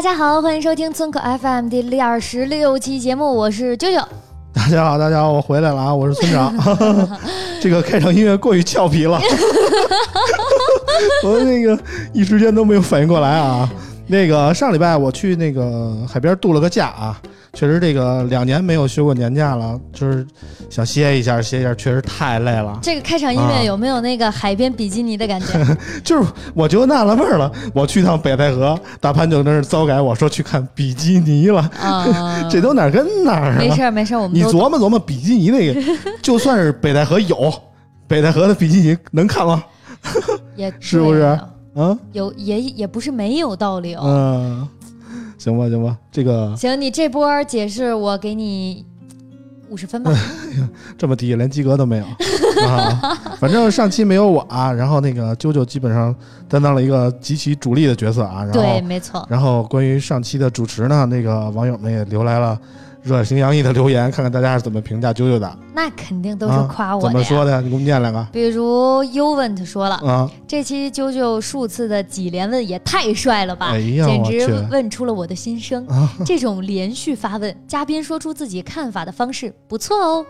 大家好，欢迎收听村口 FM 第二十六期节目，我是啾啾。大家好，大家好，我回来了啊！我是村长。这个开场音乐过于俏皮了，我那个一时间都没有反应过来啊。那个上礼拜我去那个海边度了个假啊，确实这个两年没有休过年假了，就是想歇一下，歇一下，确实太累了。这个开场音乐有没有那个海边比基尼的感觉？就是我就纳了闷儿了，我去趟北戴河，大潘就在那儿糟改我说去看比基尼了，啊，这都哪儿跟哪儿啊？没事儿没事儿，我们你琢磨琢磨，比基尼那个，就算是北戴河有，北戴河的比基尼能看吗？也是不是对啊，有也也不是没有道理哦。嗯，行吧，行吧，这个行，你这波解释我给你五十分吧。这么低，连及格都没有 啊。反正上期没有我啊，然后那个啾啾基本上担当了一个极其主力的角色啊。然后对，没错。然后关于上期的主持呢，那个网友们也留来了热情洋溢的留言，看看大家是怎么评价啾啾的。那肯定都是啊夸我的呀。怎么说的呀？你给我们念两个比如 Uvent 说了，啊。这期啾啾数次的几连问也太帅了吧，哎呀简直问出了我的心声。啊，这种连续发问，嘉宾说出自己看法的方式不错哦。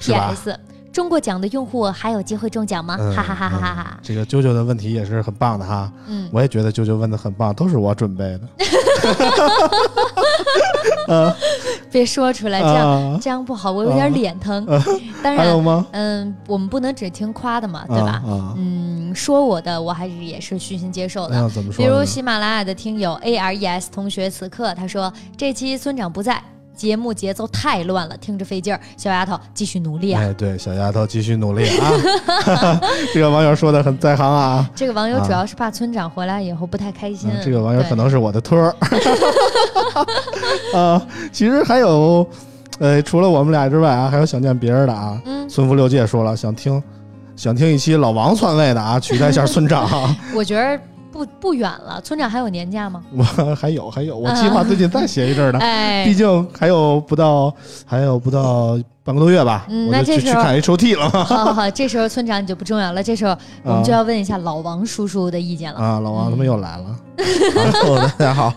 是吧？P.S. 中过奖的用户还有机会中奖吗？嗯哈哈哈哈哈哈！这个啾啾的问题也是很棒的哈，嗯，我也觉得啾啾问的很棒，都是我准备的。啊 别说出来，这样、啊，这样不好，我有点脸疼。当然？嗯，我们不能只听夸的嘛，对吧？嗯，说我的我还是也是虚心接受的。怎么说比？如喜马拉雅的听友 A R E S 同学，此刻他说这期村长不在，节目节奏太乱了，听着费劲儿。小丫头继续努力啊！哎，对，小丫头继续努力啊！这个网友说的很在行啊。这个网友主要是怕村长回来以后不太开心。嗯这个网友可能是我的托儿 啊。其实还有，呃，除了我们俩之外啊，还有想念别人的啊。嗯，孙福六界说了，想听，想听一期老王篡位的啊，取代一下村长啊。我觉得不不远了。村长还有年假吗？我 还有还有，我计划最近再写一阵儿呢。哎毕，竟还有不到，还有不到半个多月吧，嗯那这时候去去看 H O T 了嘛。好好好，这时候村长你就不重要了，这时候我们就要问一下老王叔叔的意见了。啊，老王他们又来了。大家好。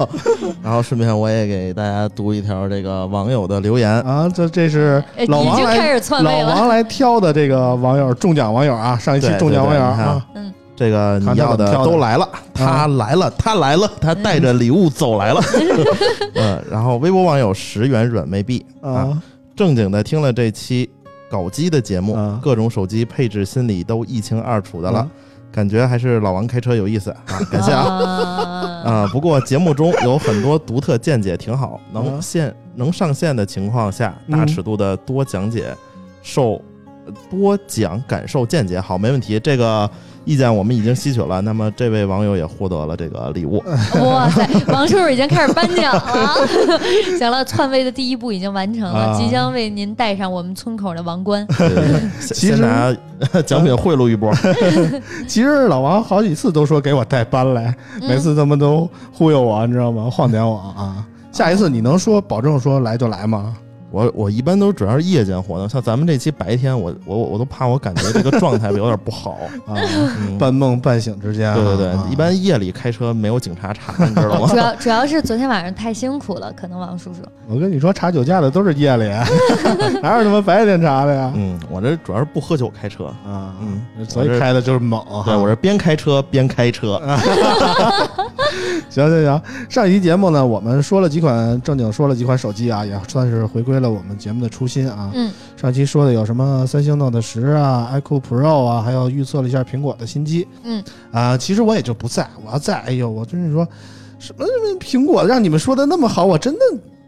然后顺便我也给大家读一条这个网友的留言。啊，这这是呃老王来已经开始篡老位了。王来挑的这个网友中奖网友啊，上一期中奖网友啊，这个你要的都来了，他来了，他来了，他带着礼物走来了。嗯，然后微博网友十元软妹币啊，啊正经的听了这期搞基的节目啊，各种手机配置心里都一清二楚的了，感觉还是老王开车有意思啊，感谢啊。啊，啊，不过节目中有很多独特见解，挺好。能啊线能上线的情况下，嗯大尺度的多讲解，受多讲感受见解，好，没问题。这个意见我们已经吸取了。那么这位网友也获得了这个礼物。哇塞，王叔叔已经开始颁奖了。行了，篡位的第一步已经完成了，啊即将为您戴上我们村口的王冠。对 对对其实先拿奖品贿赂一波。其实老王好几次都说给我带班来，嗯每次他们都忽悠我，你知道吗？晃点我啊！下一次你能说保证说来就来吗？我我一般都主要是夜间活动，像咱们这期白天，我我我都怕我感觉这个状态 有点不好。啊，嗯半梦半醒之间啊，对对对啊，一般夜里开车没有警察查，你知道吗主？要主要是昨天晚上太辛苦了，可能王叔叔。我跟你说，查酒驾的都是夜里，哪有他妈白天查的呀？嗯，我这主要是不喝酒开车。啊，嗯，所以开的就是猛。对我这边开车边开车。行行行，上一期节目呢，我们说了几款正经说了几款手机啊，也算是回归了我们节目的初心啊。嗯，上期说的有什么三星 Note 十啊、iQOO Pro 啊，还有预测了一下苹果的新机。嗯啊、其实我也就不在，我要在，哎呦，我真是说什么苹果让你们说的那么好，我真的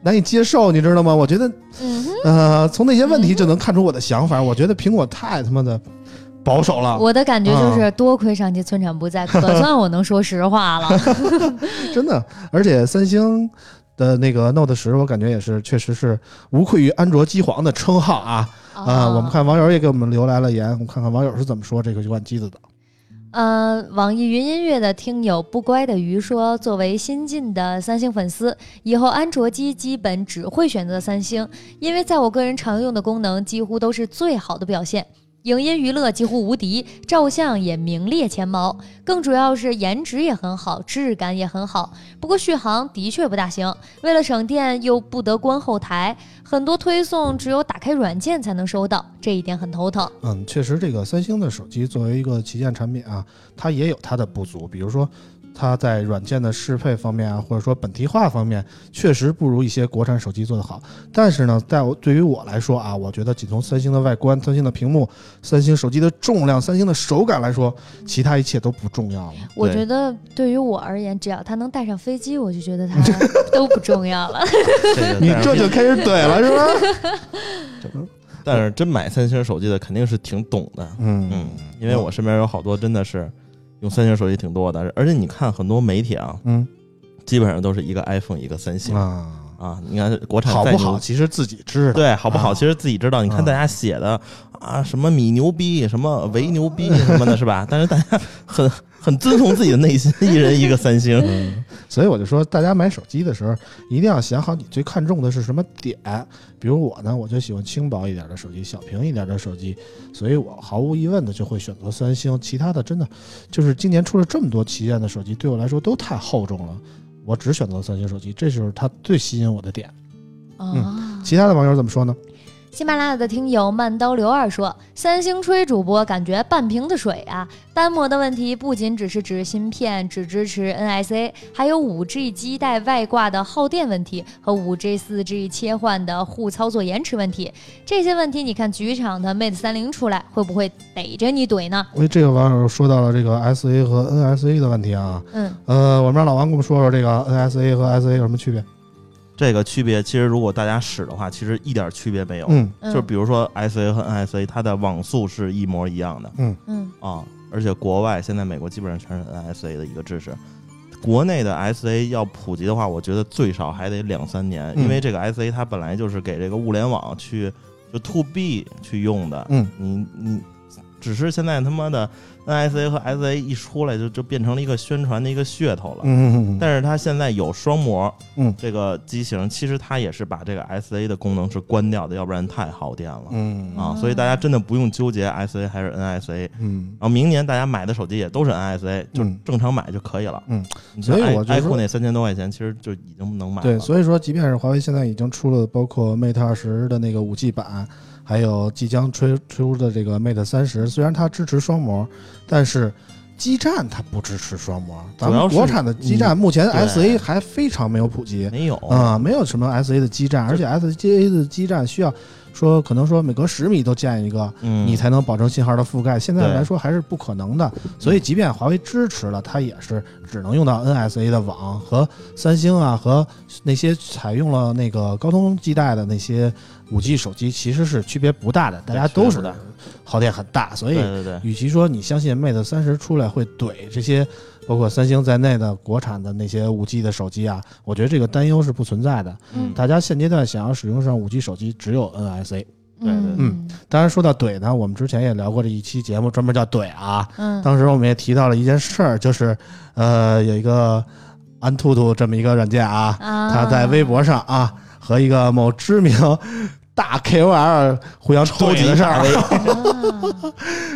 难以接受，你知道吗？我觉得，嗯，呃，从那些问题就能看出我的想法。我觉得苹果太他妈的保守了，我的感觉啊就是多亏上期村长不在，可算我能说实话了。真的。而且三星的那个 Note 十，我感觉也是确实是无愧于安卓机皇的称号啊啊！哦我们看网友也给我们留来了言，我们看看网友是怎么说这个款机子的。呃，网易云音乐的听友不乖的鱼说，作为新晋的三星粉丝，以后安卓机基本只会选择三星，因为在我个人常用的功能几乎都是最好的表现。影音娱乐几乎无敌，照相也名列前茅，更主要是颜值也很好，质感也很好。不过续航的确不大行，为了省电又不得关后台，很多推送只有打开软件才能收到，这一点很头疼。嗯，确实，这个三星的手机作为一个旗舰产品啊，它也有它的不足，比如说它在软件的适配方面啊，或者说本地化方面，确实不如一些国产手机做得好。但是呢，在我对于我来说啊，我觉得仅从三星的外观、三星的屏幕、三星手机的重量、三星的手感来说，其他一切都不重要了。我觉得对于我而言，只要它能带上飞机，我就觉得它 都不重要了。你这就开始怼了是吧？但是真买三星手机的肯定是挺懂的，嗯嗯，因为我身边有好多真的是用三星手机挺多的，而且你看很多媒体啊，嗯基本上都是一个 iPhone 一个三星啊，啊。你看国产再好不好？其实自己知道。对，好不好？啊其实自己知道。你看啊大家写的啊，什么米牛逼，什么维牛逼什么的，是吧？但是大家很很遵从自己的内心，一人一个三星。嗯，所以我就说，大家买手机的时候，一定要想好你最看重的是什么点。比如我呢，我就喜欢轻薄一点的手机，小屏一点的手机，所以我毫无疑问的就会选择三星。其他的真的就是今年出了这么多旗舰的手机，对我来说都太厚重了，我只选择三星手机，这就是它最吸引我的点。嗯，其他的网友怎么说呢？喜马拉雅的听友慢刀刘二说：“三星吹主播感觉半瓶子水啊！单模的问题不仅只是指芯片只支持 NSA，还有 5G 基带外挂的耗电问题和 5G、4G 切换的互操作延迟问题。这些问题，你看局场的 Mate 三零出来，会不会逮着你怼呢？因为这个网友说到了这个 SA 和 NSA 的问题啊，嗯，呃，我们让老王给我们说说这个 NSA 和 SA 有什么区别？这个区别其实如果大家使的话，其实一点区别没有。嗯。就是比如说 SA 和 NSA，它的网速是一模一样的。嗯。嗯。啊，而且国外现在美国基本上全是 NSA 的一个支持。国内的 SA 要普及的话，我觉得最少还得两三年，嗯。因为这个 SA 它本来就是给这个物联网去就 to B 去用的。嗯。你你只是现在他妈的 NSA 和 SA 一出来就就变成了一个宣传的一个噱头了。嗯嗯但是它现在有双模，嗯这个机型其实它也是把这个 SA 的功能是关掉的，要不然太耗电了、嗯啊。所以大家真的不用纠结 SA 还是 NSA。嗯然后明年大家买的手机也都是 NSA，就嗯正常买就可以了。嗯，所以我就 i 说 q 那三千多块钱，其实就已经能买了。对，所以说，即便是华为现在已经出了包括 Mate 二十的那个五 G 版，还有即将推出的这个 Mate 三十，虽然它支持双模，但是基站它不支持双模。咱们国产的基站目前 SA 还非常没有普及没有啊、没有什么 SA 的基站，而且 SGA 的基站需要说可能说每隔十米都建一个，嗯，你才能保证信号的覆盖。现在来说还是不可能的，所以即便华为支持了，它也是只能用到 NSA 的网和三星啊和那些采用了那个高通基带的那些五 G 手机其实是区别不大的，大家都是区别不大耗电很大，所以对对对，与其说你相信 Mate 三十出来会怼这些包括三星在内的国产的那些五 G 的手机啊，我觉得这个担忧是不存在的。嗯大家现阶段想要使用上五 G 手机，只有 NSA。对对嗯当然说到怼呢，我们之前也聊过这一期节目，专门叫怼啊。嗯当时我们也提到了一件事儿，就是呃有一个安兔兔这么一个软件啊，啊，它在微博上啊和一个某知名大 KOL 互相抽起的事儿。啊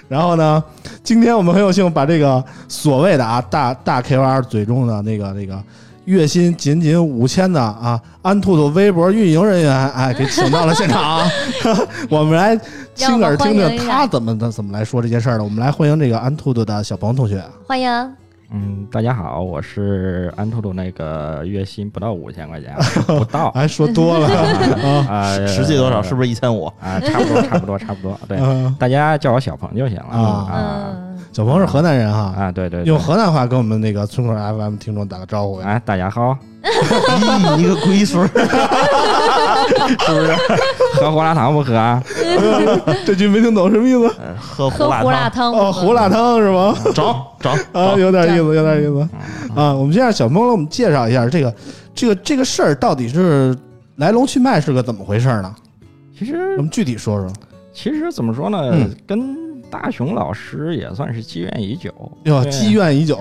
然后呢，今天我们很有幸把这个所谓的啊大大 KOL 嘴中的那个那个月薪仅仅五千的啊安兔兔微博运营人员哎给请到了现场，我们来亲耳听听他怎么的怎么来说这件事儿的。我们来欢迎这个安兔兔的小鹏同学。欢迎。嗯，大家好，我是安兔兔，那个月薪不到五千块钱，不到还说多了 啊，啊，实际多少？是不是一千五？啊？差不多，差不多，差不多。对，嗯大家叫我小鹏就行了啊小鹏是河南人哈，啊！对对，用河南话跟我们那个村口 FM 听众打个招呼。啊，大家好，咦，一个龟孙儿，是不是？喝胡辣汤不喝啊？这句没听懂什么意思？呃喝喝胡辣汤，哦，胡辣汤是吗？找找 啊，有点意思，有点意思嗯啊。我们先让小峰给我们介绍一下这个这个这个事儿到底是来龙去脉是个怎么回事呢？其实我们具体说说。其实怎么说呢，嗯跟大雄老师也算是积怨已久。哟，积怨已久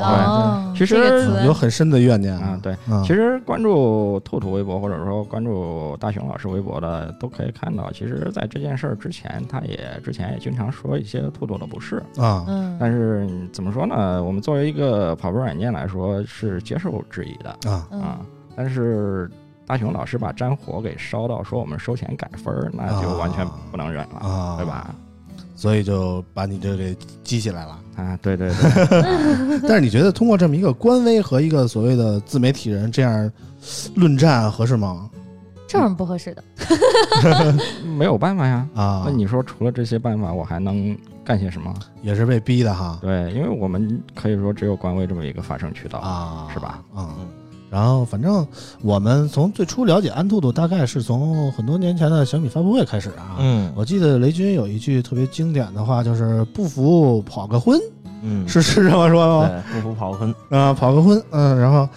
其实有很深的怨念啊，。对。嗯其实关注兔兔微博或者说关注大雄老师微博的，都可以看到，其实在这件事儿之前，他也之前也经常说一些兔兔的不是。啊，嗯，但是怎么说呢？我们作为一个跑步软件来说，是接受质疑的啊嗯啊。但是大雄老师把战火给烧到说我们收钱改分儿，那就完全不能忍了，啊，对？吧？所以就把你这给激起来了。啊，对对对，但是你觉得通过这么一个官微和一个所谓的自媒体人这样论战合适吗？这有什么不合适的？没有办法呀。啊，那你说除了这些办法，我还能干些什么？也是被逼的哈对，因为我们可以说只有官微这么一个发声渠道。啊，是吧？嗯。然后，反正我们从最初了解安兔兔，大概是从很多年前的小米发布会开始啊。嗯。我记得雷军有一句特别经典的话，就是“不服跑个婚”，嗯，是是这么说的吗？对，不服跑个婚，啊，跑个婚，嗯，然后，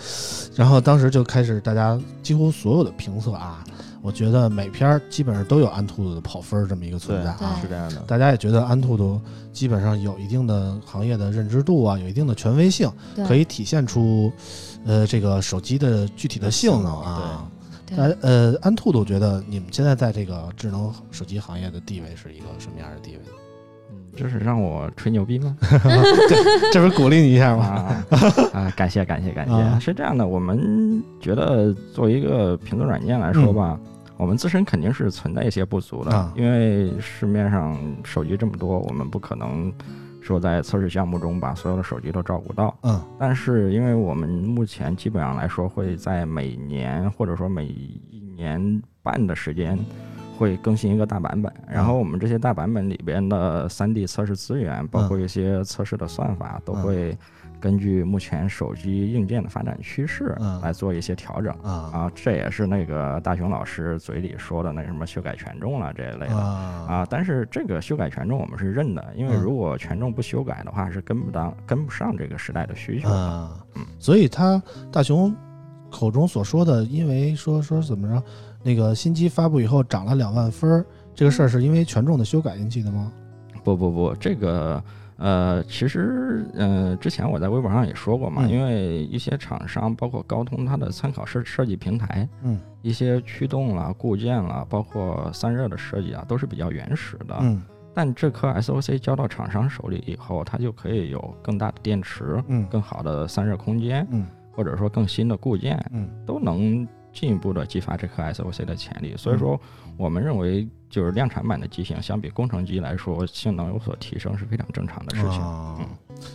然后当时就开始大家几乎所有的评测啊，我觉得每篇儿基本上都有安兔兔的跑分儿这么一个存在啊。是这样的，大家也觉得安兔兔基本上有一定的行业的认知度啊，有一定的权威性，可以体现出，呃，这个手机的具体的性能啊。对那呃，安兔兔觉得你们现在在这个智能手机行业的地位是一个什么样的地位？嗯这是让我吹牛逼吗？这不是鼓励你一下吗？啊啊！感谢感谢感啊谢！是这样的，我们觉得作为一个评测软件来说吧，我们自身肯定是存在一些不足的，因为市面上手机这么多，我们不可能说在测试项目中把所有的手机都照顾到。嗯但是因为我们目前基本上来说会在每年或者说每一年半的时间。会更新一个大版本，然后我们这些大版本里边的 3D 测试资源，包括一些测试的算法，都会根据目前手机硬件的发展趋势嗯来做一些调整。啊啊，这也是那个大雄老师嘴里说的那什么修改权重了这一类的。啊啊，但是这个修改权重我们是认的，因为嗯如果权重不修改的话，是跟不当跟不上这个时代的需求的。啊嗯，所以他大雄口中所说的，因为说说怎么着，那个新机发布以后涨了两万分儿，这个事儿是因为权重的修改引起的吗？不不不，这个呃，其实呃，之前我在微博上也说过嘛，嗯因为一些厂商，包括高通，它的参考设设计平台，嗯一些驱动啦、固件啦，包括散热的设计啊，都是比较原始的。嗯但这颗 SOC 交到厂商手里以后，它就可以有更大的电池、嗯更好的散热空间，嗯或者说更新的固件，嗯都能进一步的激发这颗 SOC 的潜力。所以说，我们认为就是量产版的机型相比工程机来说，性能有所提升是非常正常的事情。啊嗯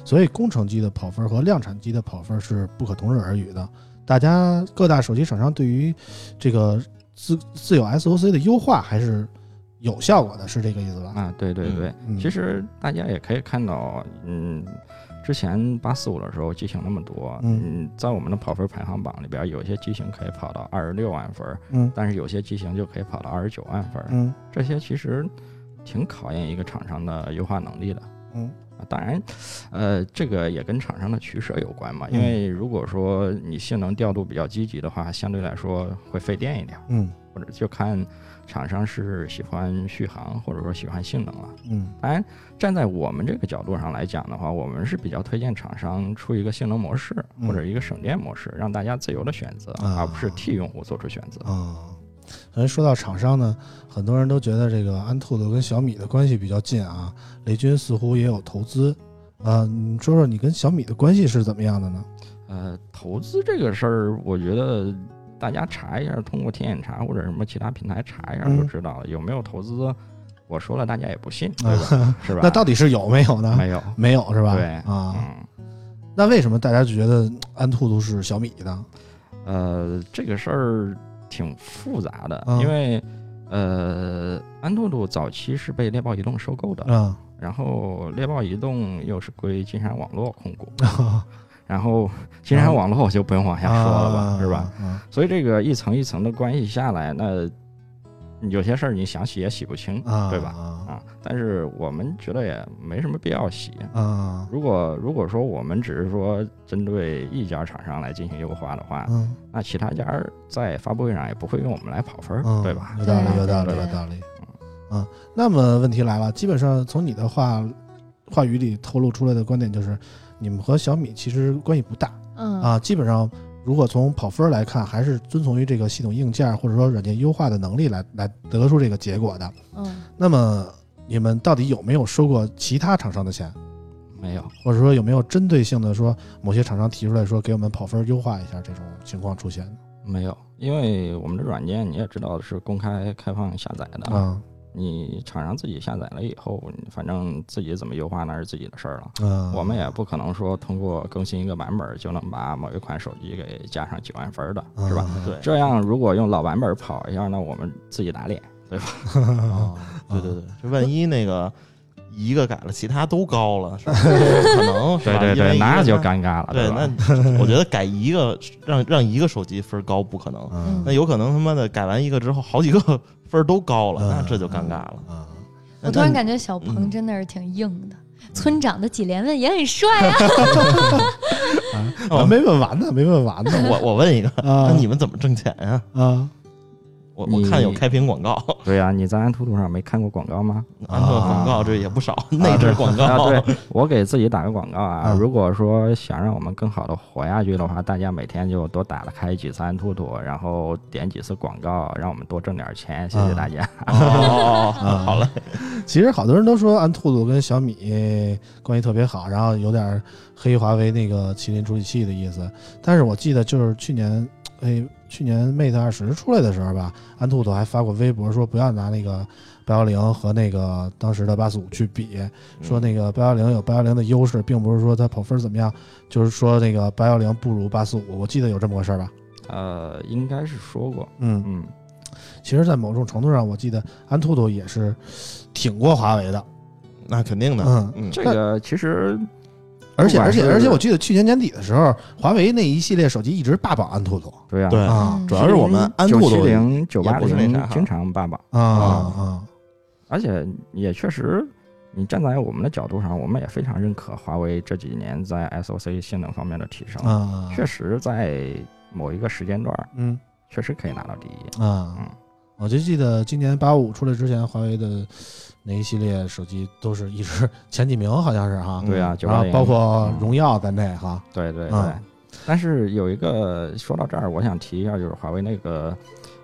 所以工程机的跑分和量产机的跑分是不可同日而语的。大家各大手机厂商对于这个自自有 SOC 的优化还是有效果的，是这个意思吧？啊，对对对，嗯其实大家也可以看到，嗯，之前八四五的时候机型那么多，嗯。在我们的跑分排行榜里边，有些机型可以跑到二十六万分，嗯。但是有些机型就可以跑到二十九万分，嗯。这些其实挺考验一个厂商的优化能力的。嗯。啊，当然，呃，这个也跟厂商的取舍有关嘛。嗯。因为如果说你性能调度比较积极的话，相对来说会费电一点，嗯。或者就看厂商是喜欢续航或者说喜欢性能了。嗯当然，站在我们这个角度上来讲的话，我们是比较推荐厂商出一个性能模式嗯或者一个省电模式，让大家自由的选择，啊而不是替用户做出选择。啊。咱说到厂商呢，很多人都觉得这个安兔兔跟小米的关系比较近啊。雷军似乎也有投资，啊，你说说你跟小米的关系是怎么样的呢？呃，投资这个事儿，我觉得大家查一下，通过天眼查或者什么其他平台查一下嗯就知道了。有没有投资，我说了大家也不信，对吧？是吧？那到底是有没有呢？没有，没有是吧？对啊，嗯，那为什么大家就觉得安兔兔是小米的？呃，这个事儿挺复杂的，嗯因为呃，安兔兔早期是被猎豹移动收购的，嗯然后猎豹移动又是归金山网络控股，然后金山网络我就不用往下说了吧，啊是吧？？啊所以这个一层一层的关系下来，那有些事儿你想洗也洗不清，啊，对吧？啊啊，但是我们觉得也没什么必要洗。啊如果如果说我们只是说针对一家厂商来进行优化的话，嗯那其他家在发布会上也不会用我们来跑分对吧？有道理，有道理，有道理。啊，那么问题来了，基本上从你的话话语里透露出来的观点就是，你们和小米其实关系不大嗯啊，基本上。如果从跑分来看，还是遵从于这个系统硬件或者说软件优化的能力来来得出这个结果的。嗯那么你们到底有没有收过其他厂商的钱，没有，或者说有没有针对性的说某些厂商提出来说给我们跑分优化一下这种情况出现？没有，因为我们的软件你也知道是公开开放下载的，啊你厂商自己下载了以后，反正自己怎么优化那是自己的事儿了。嗯，我们也不可能说通过更新一个版本就能把某一款手机给加上几万分的，是吧？嗯对，这样如果用老版本跑一下，那我们自己打脸，对吧？哦，对对对，这万一那个一个改了，其他都高了，是吧？不 可能，是吧？因为一个那就尴尬了，对，那我觉得改一个让让一个手机分高不可能，嗯那有可能他妈的改完一个之后，好几个分都高了，嗯那这就尴尬了。啊我突然感觉觉小鹏嗯真的是挺硬的，村长的几连问也很帅 啊。啊，没问完呢，没问完呢。我我问一个，啊那你们怎么挣钱呀？啊我我看有开屏广告，对呀、你在安兔兔上没看过广告吗？安兔广告这也不少，内置广告。啊，对我给自己打个广告啊！嗯如果说想让我们更好的活下去的话，大家每天就多打了开几次安兔兔，然后点几次广告，让我们多挣点钱，谢谢大家。哦哦哦，啊 好嘞，其实好多人都说安兔兔跟小米关系特别好，然后有点黑华为那个麒麟处理器的意思。但是我记得就是去年，哎，去年 Mate 二十出来的时候吧，安兔兔还发过微博说不要拿那个八幺零和那个当时的八四五去比，说那个八幺零有八幺零的优势，并不是说它跑分怎么样，就是说那个八幺零不如八四五。我记得有这么个事儿吧？呃，应该是说过，嗯，嗯，其实，在某种程度上，我记得安兔兔也是挺过华为的。那肯定的，嗯嗯，这个其实而且而且而且，我记得去年年底的时候，华为那一系列手机一直霸榜安兔兔对呀、对啊主要是我们安九兔兔七零、九八零经常霸榜，啊啊而且也确实，你站在我们的角度上，我们也非常认可华为这几年在 SOC 性能方面的提升，啊！确实在某一个时间段，嗯确实可以拿到第一。啊嗯，我就记得今年八五出来之前，华为的那一系列手机都是一直前几名，好像是哈。对啊，九然后，包括荣耀在内哈。对对对。嗯但是有一个说到这儿，我想提一下，就是华为那个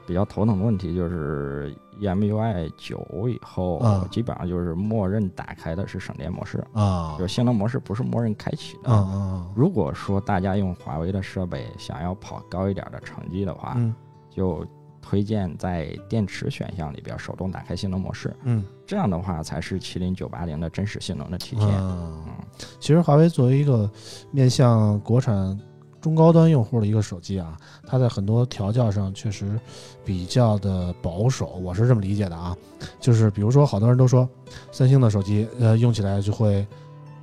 比较头疼的问题，就是 E EMUI 九以后，嗯基本上就是默认打开的是省电模式，啊就是性能模式不是默认开启的。嗯嗯如果说大家用华为的设备想要跑高一点的成绩的话，嗯就推荐在电池选项里边手动打开性能模式，嗯这样的话才是麒麟九八零的真实性能的体现。嗯。其实华为作为一个面向国产中高端用户的一个手机啊，它在很多调教上确实比较的保守，我是这么理解的啊。就是比如说，好多人都说三星的手机，呃，用起来就会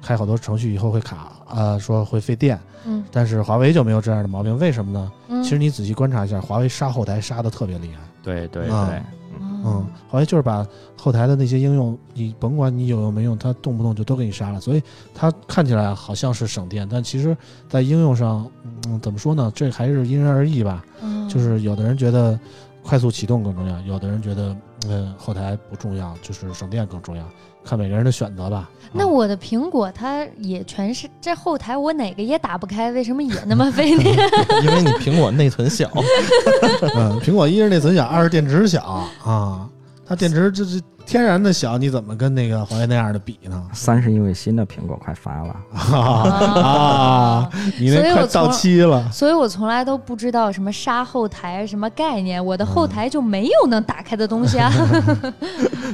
开好多程序以后会卡，呃，说会费电。嗯但是华为就没有这样的毛病，为什么呢？嗯，其实你仔细观察一下，华为杀后台杀的特别厉害。对对啊对，嗯嗯，华为就是把后台的那些应用，你甭管你有用没用，它动不动就都给你杀了。所以它看起来好像是省电，但其实在应用上，嗯，怎么说呢？这还是因人而异吧。嗯就是有的人觉得快速启动更重要，有的人觉得嗯后台不重要，就是省电更重要，看每个人的选择吧。啊那我的苹果它也全是这后台，我哪个也打不开，为什么也那么费电？因为你苹果内存小，嗯，苹果一是内存小，二是电池小啊，它电池就是天然的小，你怎么跟那个华为那样的比呢？三是因为新的苹果快发了，啊，你那快到期了。所以我从来都不知道什么杀后台什么概念，我的后台就没有能打开的东西啊。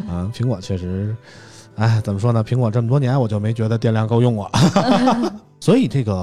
啊，苹果确实，哎，怎么说呢？苹果这么多年，我就没觉得电量够用过。所以这个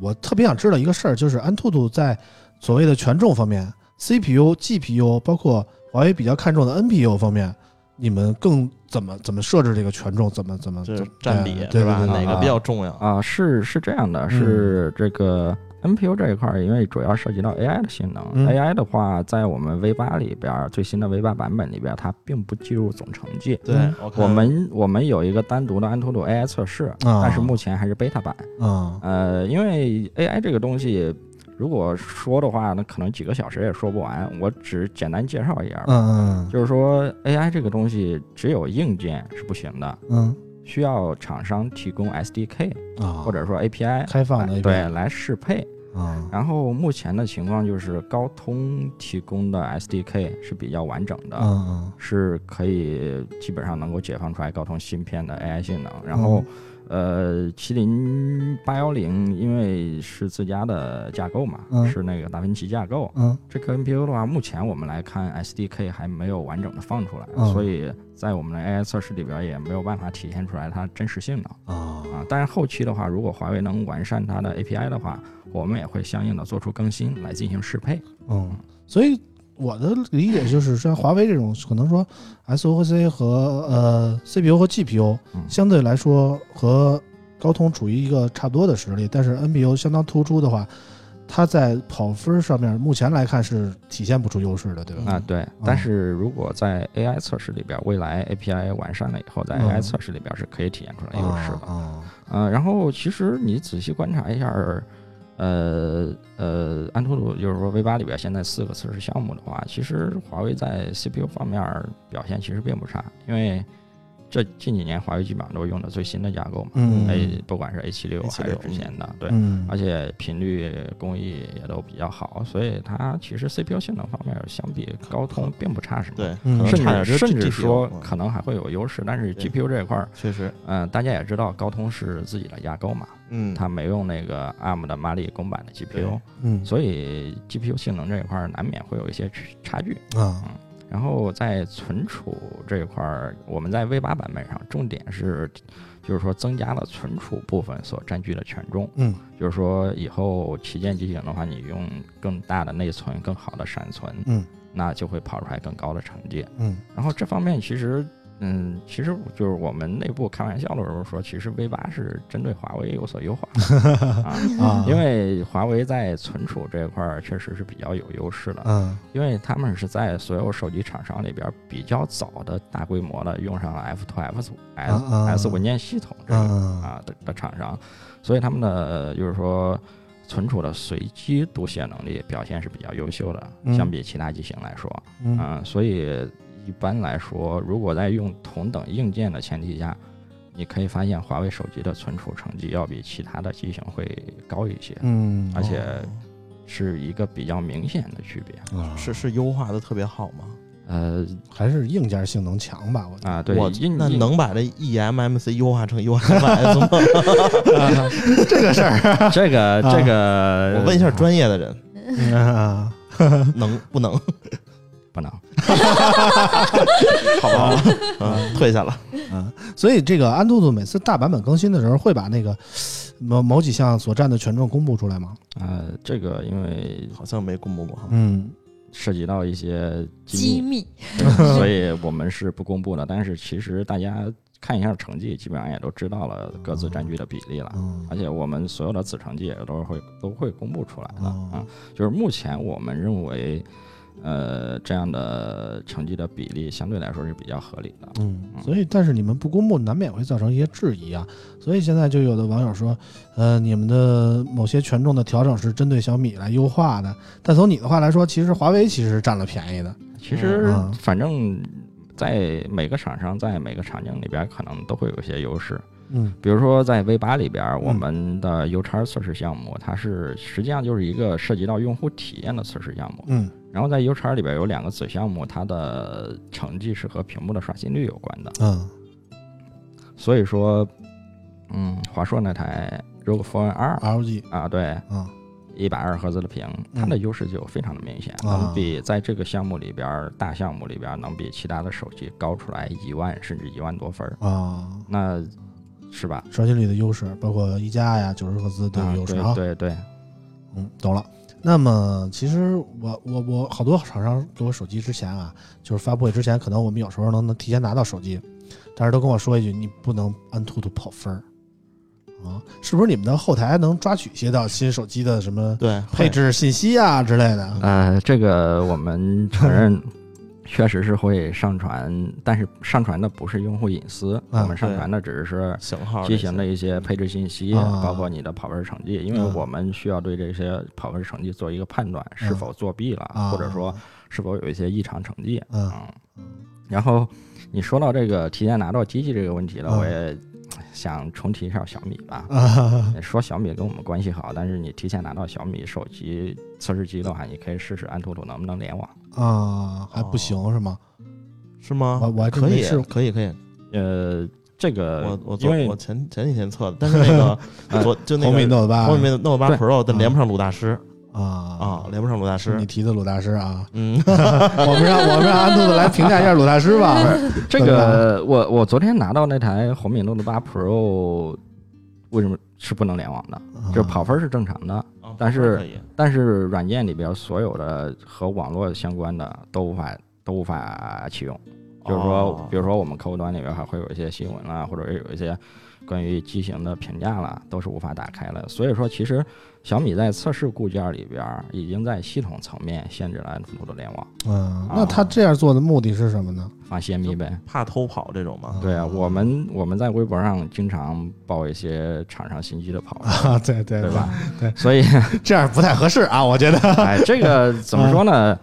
我特别想知道一个事儿，就是安兔兔在所谓的权重方面，CPU、GPU，包括华为比较看重的 NPU 方面，你们更怎么怎么设置这个权重？怎么怎么这占比对吧？哪个比较重要？啊，是是这样的，是这个 NPU 这一块儿，因为主要涉及到 AI 的性能、嗯 a i 的话，在我们 V 八里边儿最新的 V 八版本里边，它并不计入总成绩。对嗯，我们我们有一个单独的安兔兔 AI 测试，啊但是目前还是 beta 版。啊呃，因为 AI 这个东西，如果说的话，那可能几个小时也说不完。我只简单介绍一下吧。嗯就是说，AI 这个东西只有硬件是不行的，嗯需要厂商提供 SDK 嗯啊，或者说 API 开放的对来适配。啊然后目前的情况就是高通提供的 SDK 是比较完整的，嗯是可以基本上能够解放出来高通芯片的 AI 性能。然后，呃，麒麟八幺零因为是自家的架构嘛，嗯是那个达芬奇架构。嗯这颗 NPU 的话，目前我们来看 SDK 还没有完整的放出来，嗯所以在我们的 AI 测试里边也没有办法体现出来它真实性能啊啊。但是后期的话，如果华为能完善它的 API 的话，我们也会相应的做出更新来进行适配。嗯，所以我的理解就是，像华为这种可能说 SOC 和呃 CPU 和 GPU 嗯相对来说和高通处于一个差不多的实力，但是 NPU 相当突出的话，它在跑分上面目前来看是体现不出优势的，对吧？啊，对。但是如果在 AI 测试里边，未来 API 完善了以后，在嗯 AI 测试里边是可以体现出来优势的。啊嗯、然后其实你仔细观察一下儿，呃呃，安兔兔就是说 V 八里边现在四个测试项目的话，其实华为在 CPU 方面表现其实并不差，因为这近几年华为基本上都是用的最新的架构嘛，嗯 A 不管是 A 七六 A76 还是之前的，对。嗯而且频率工艺也都比较好，所以它其实 CPU 性能方面相比高通并不差什么。对，甚至甚至说嗯可能还会有优势，但是 GPU 这一块儿，确实，嗯、大家也知道高通是自己的架构嘛，嗯，它没用那个 ARM 的马里公版的 GPU，嗯所以 GPU 性能这一块儿难免会有一些区差距。啊然后在存储这一块儿，我们在 V 八版本上重点是，就是说增加了存储部分所占据的权重。嗯就是说以后旗舰机型的话，你用更大的内存、更好的闪存，嗯那就会跑出来更高的成绩。嗯然后这方面其实，嗯，其实就是我们内部开玩笑的时候说，其实 V 八是针对华为有所优化 啊，啊，因为华为在存储这一块儿确实是比较有优势的，嗯因为他们是在所有手机厂商里边比较早的大规模的用上了 F to F 组 S S 文件系统这个嗯啊的的厂商，所以他们的就是说存储的随机读写能力表现是比较优秀的，嗯相比其他机型来说，嗯嗯，所以一般来说，如果在用同等硬件的前提下，你可以发现华为手机的存储成绩要比其他的机型会高一些，嗯，而且是一个比较明显的区别。啊是是优化的特别好吗？呃还是硬件性能强吧，我觉得啊，对，那能把这 E eMMC 优化成 UMS 吗？这个事儿 这个这个，我问一下专业的人，啊，能不能？不能，好吧，嗯，退下了。嗯，所以这个安兔兔每次大版本更新的时候，会把那个某某几项所占的权重公布出来吗？呃，这个因为好像没公布过。嗯涉及到一些机机密，所以我们是不公布的。但是其实大家看一下成绩，基本上也都知道了各自占据的比例了。嗯而且我们所有的子成绩也都会都会公布出来的哦啊。就是目前我们认为，呃，这样的成绩的比例相对来说是比较合理的。嗯，所以但是你们不公布，难免会造成一些质疑啊。所以现在就有的网友说，呃，你们的某些权重的调整是针对小米来优化的，但从你的话来说，其实华为其实是占了便宜的。其实嗯反正。在每个厂商在每个场景里边，可能都会有一些优势。嗯比如说在 V 八里边，我们的 U 叉测试项目，它是实际上就是一个涉及到用户体验的测试项目。嗯然后在 U 叉里边有两个子项目，它的成绩是和屏幕的刷新率有关的。嗯所以说，嗯，华硕那台 ROG Phone 二，LG 啊，对，啊一百二十赫兹的屏，它的优势就非常的明显，啊能比在这个项目里边大项目里边能比其他的手机高出来一万甚至一万多分儿，啊，那是吧？刷新率的优势，包括一加呀、九十赫兹都有啊，优势啊。对对对，嗯，懂了。那么其实我我我好多厂商给我手机之前啊，就是发布会之前，可能我们有时候能能提前拿到手机，但是都跟我说一句，你不能按兔兔跑分儿。啊，是不是你们的后台能抓取一些到新手机的什么对，配置信息啊之类的？呃，这个我们承认，确实是会上传，但是上传的不是用户隐私，啊我们上传的只是型号机型的一些配置信息，啊。包括你的跑分成绩，因为啊。我们需要对这些跑分成绩做一个判断，是否作弊了，啊，或者说是否有一些异常成绩。嗯嗯，然后你说到这个提前拿到机器这个问题了，嗯我也想重提一下小米吧。啊。说小米跟我们关系好，但是你提前拿到小米手机测试机的话，你可以试试安兔兔能不能联网。啊，还不行是吗？是吗？我我还可以可以可以，呃，这个我我昨我前前几天测的，但是那个呃 昨就那红米个 Note 八红米 Note 八 Pro 但连不上鲁大师啊啊，连不上鲁大师你。提的鲁大师啊，嗯，我们让我们让安兔子来评价一下鲁大师吧。这个我我昨天拿到那台红米 Note 八 Pro，为什么是不能联网的？啊就是跑分是正常的，啊但是但是软件里边所有的和网络相关的都无法都无法启用。就是说哦，比如说我们客户端里边还会有一些新闻啊，或者是有一些关于机型的评价了，都是无法打开了。所以说，其实小米在测试固件里边已经在系统层面限制了安兔兔的联网，嗯，那他这样做的目的是什么呢？防泄密呗。怕偷跑这种嘛。对啊，我们我们在微博上经常报一些厂商新机的跑分，啊，对对对吧？对，所以，这样不太合适啊，我觉得。哎，这个 怎么说呢？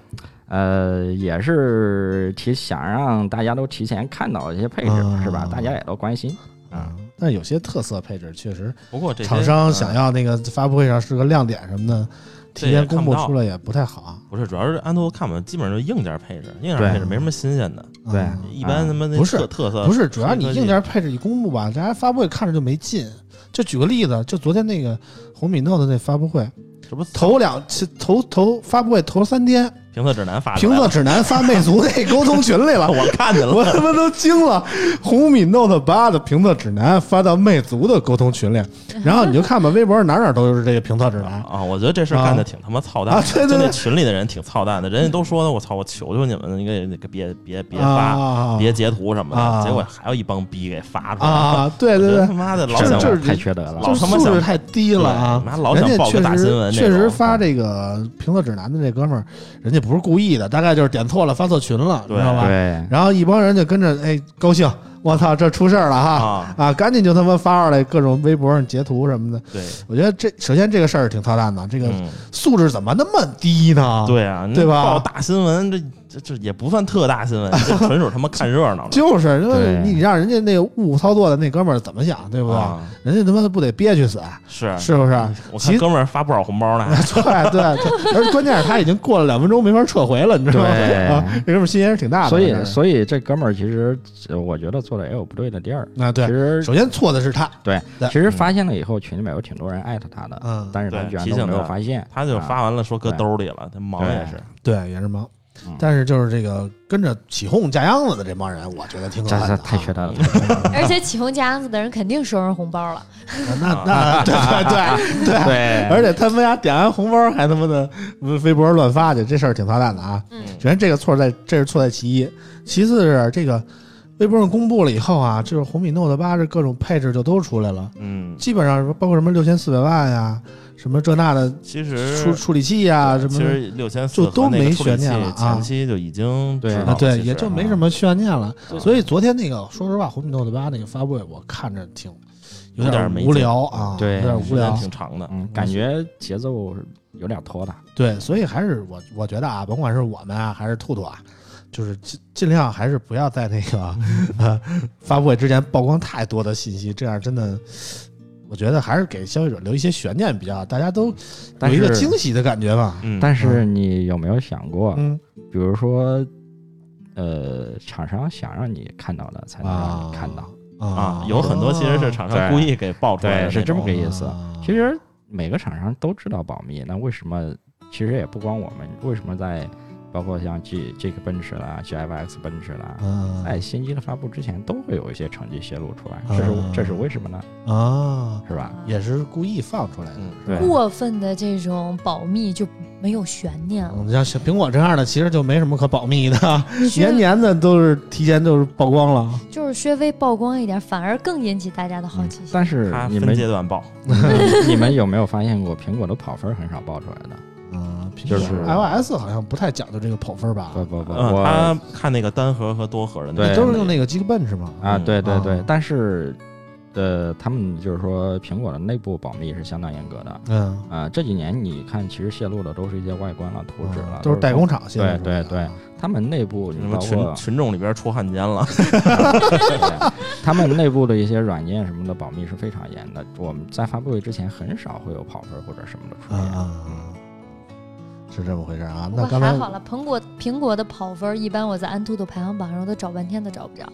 呃，也是提想让大家都提前看到一些配置，啊是吧？大家也都关心。啊，但有些特色配置确实，不过这厂商嗯想要那个发布会上是个亮点什么的，提前公布出来也不太好。不是，主要是安兔看吧，基本上就硬件配置，硬件配置没什么新鲜的，对。嗯一般他妈那不是特特色不是，主要你硬件配置一公布吧，大家发布会看着就没劲。就举个例子，就昨天那个红米 Note 那发布会，这不头两头头发布会头三天，评测指南发出评来了测指南发魅族那沟通群里了，我看见了，我他妈都惊了！红米 Note 八的评测指南发到魅族的沟通群里，然后你就看吧，微博上哪哪都是这个评测指南。啊，我觉得这事儿干的挺他妈操蛋的，啊对对对就那群里的人挺操蛋的，人家都说呢，我操，我求求你们，那个那个别别别发，啊别截图什么啊的，结果还有一帮逼给发出来，啊！对对对他，妈的老想这这是太缺德了。老他妈素质太低了啊！妈老人家确想报个大新闻这确实发这个评测指南的这哥们儿，人家不是故意的，大概就是点错了，发错群了，你知道吧？对，然后一帮人就跟着，哎，高兴，我操，这出事儿了哈！啊，啊，赶紧就他妈发出来各种微博上截图什么的。对，我觉得这首先这个事儿挺操蛋的，这个嗯，素质怎么那么低呢？对啊，对吧报大新闻，这这这也不算特大新闻，这纯属他妈 看热闹了，就是因为对你让人家那个误操作的那哥们儿怎么想，对不对？啊，人家他妈不得憋屈死，是是不是？我看哥们儿发不少红包呢，对对对，而且关键是他已经过了两分钟没法撤回了，你知道吗？这哥们儿心也是挺大的。所以所以这哥们儿其实呃我觉得做的也有不对的地儿。那，对，其实首先错的是他，对，对其实发现了以后，群里面有挺多人艾特他的，嗯，但是他对居然都没有发现。他就啊发完了说搁兜里了，他忙也是，对，也是忙嗯。但是就是这个跟着起哄架秧子的这帮人，我觉得挺可这这恨的啊。太缺德了。而且起哄架秧子的人肯定收人红包了。那那对对对对。对，而且他们家点完红包还他妈的微博乱发去，这事儿挺操蛋的啊！嗯首先这个错在这是错在其一，其次是这个微博上公布了以后啊，就是红米 Note 八这各种配置就都出来了，嗯，基本上包括什么六千四百万呀，什么这那的其实处处理器呀，什么其实六千四就都没悬念了啊前期就已经对对，也就没什么悬念了。所以昨天那个，说实话，红米 Note 八那个发布会，我看着挺有有点无聊啊，对有点无聊。挺长的，嗯，感觉节奏有点拖沓。对，所以还是我我觉得啊，甭管是我们啊，还是兔兔啊，就是尽尽量还是不要在那个呃 发布会之前曝光太多的信息，这样真的。我觉得还是给消费者留一些悬念比较好，大家都有一个惊喜的感觉吧。嗯，但是你有没有想过，嗯。比如说，呃，厂商想让你看到的才能让你看到，啊，有很多其实是厂商故意给爆出来的是这么个意思。啊。其实每个厂商都知道保密，那为什么？其实也不光我们，为什么在包括像 G 这个奔驰啦、GFX 奔驰啦，嗯在新机的发布之前都会有一些成绩泄露出来，这是啊这是为什么呢？啊，是吧？也是故意放出来的。过分的这种保密就没有悬念了。嗯，像小苹果这样的，其实就没什么可保密的，年年的都是提前就是曝光了。就是稍微曝光一点，反而更引起大家的好奇心。但是你们阶段报，你 们你们有没有发现过苹果的跑分很少报出来的？嗯，就是 iOS 好像不太讲究这个跑分吧？不不不，他看那个单核和多核的那对，都是用那个 Geekbench 嘛。啊，嗯对对对啊，但是呃，他们就是说苹果的内部保密是相当严格的。嗯，啊，这几年你看，其实泄露的都是一些外观了、图纸了，啊都是代工厂泄露对对对，他们内部什么你包括群群众里边出汉奸了，对他们内部的一些软件什么的保密是非常严的。我们在发布会之前很少会有跑分或者什么的出现。啊啊，是这么回事啊。那刚才还好了，苹果苹果的跑分一般我在安兔兔排行榜上我都找半天都找不着。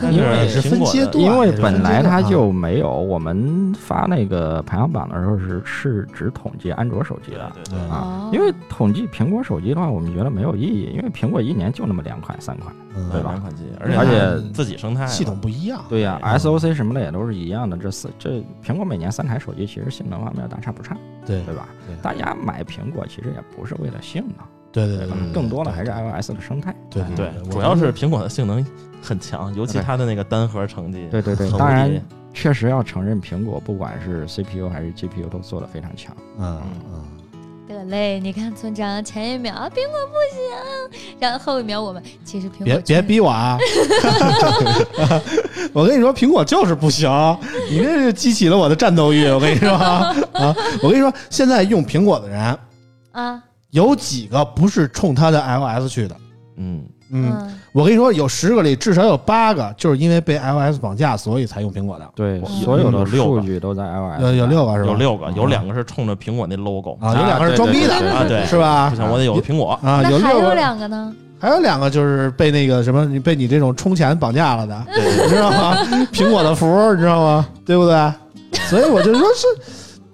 但因为是苹果的分阶段因为本来它就没有，我们发那个排行榜的时候是是只统计安卓手机的。啊因为统计苹果手机的话，我们觉得没有意义，因为苹果一年就那么两款、三款。嗯对吧两款机，而且而且自己生态系统不一样。对呀、s o c 什么的也都是一样的。这四这苹果每年三台手机，其实性能方面大差不差，对对吧？对大家买苹果其实也不是为了性能，对对对更多的还是 iOS 的生态。对哎对，主要是苹果的性能很强，尤其对它的那个单核成绩对对对，当然确实要承认，苹果不管是 CPU 还是 GPU 都做的非常强。嗯嗯，得嘞，你看村长前一秒啊苹果不行，然后后一秒我们其实苹果别别逼我啊！我跟你说，苹果就是不行，你这是激起了我的战斗欲。我跟你说 啊，我跟你说，现在用苹果的人啊，有几个不是冲它的 iOS 去的？嗯，嗯，嗯我跟你说，有十个里至少有八个就是因为被 iOS 绑架，所以才用苹果的。对，嗯所有的有六个数据都在 iOS 有有六个是吧？有六个，有啊两个是冲着苹果那 logo 啊，有两个是装逼的，啊，对，是吧不？行，我得有苹果，啊，那还有六个，两个呢，还有两个就是被那个什么，你被你这种充钱绑架了的，对你知道吗？苹果的福，你知道吗？对不对？所以我就说是，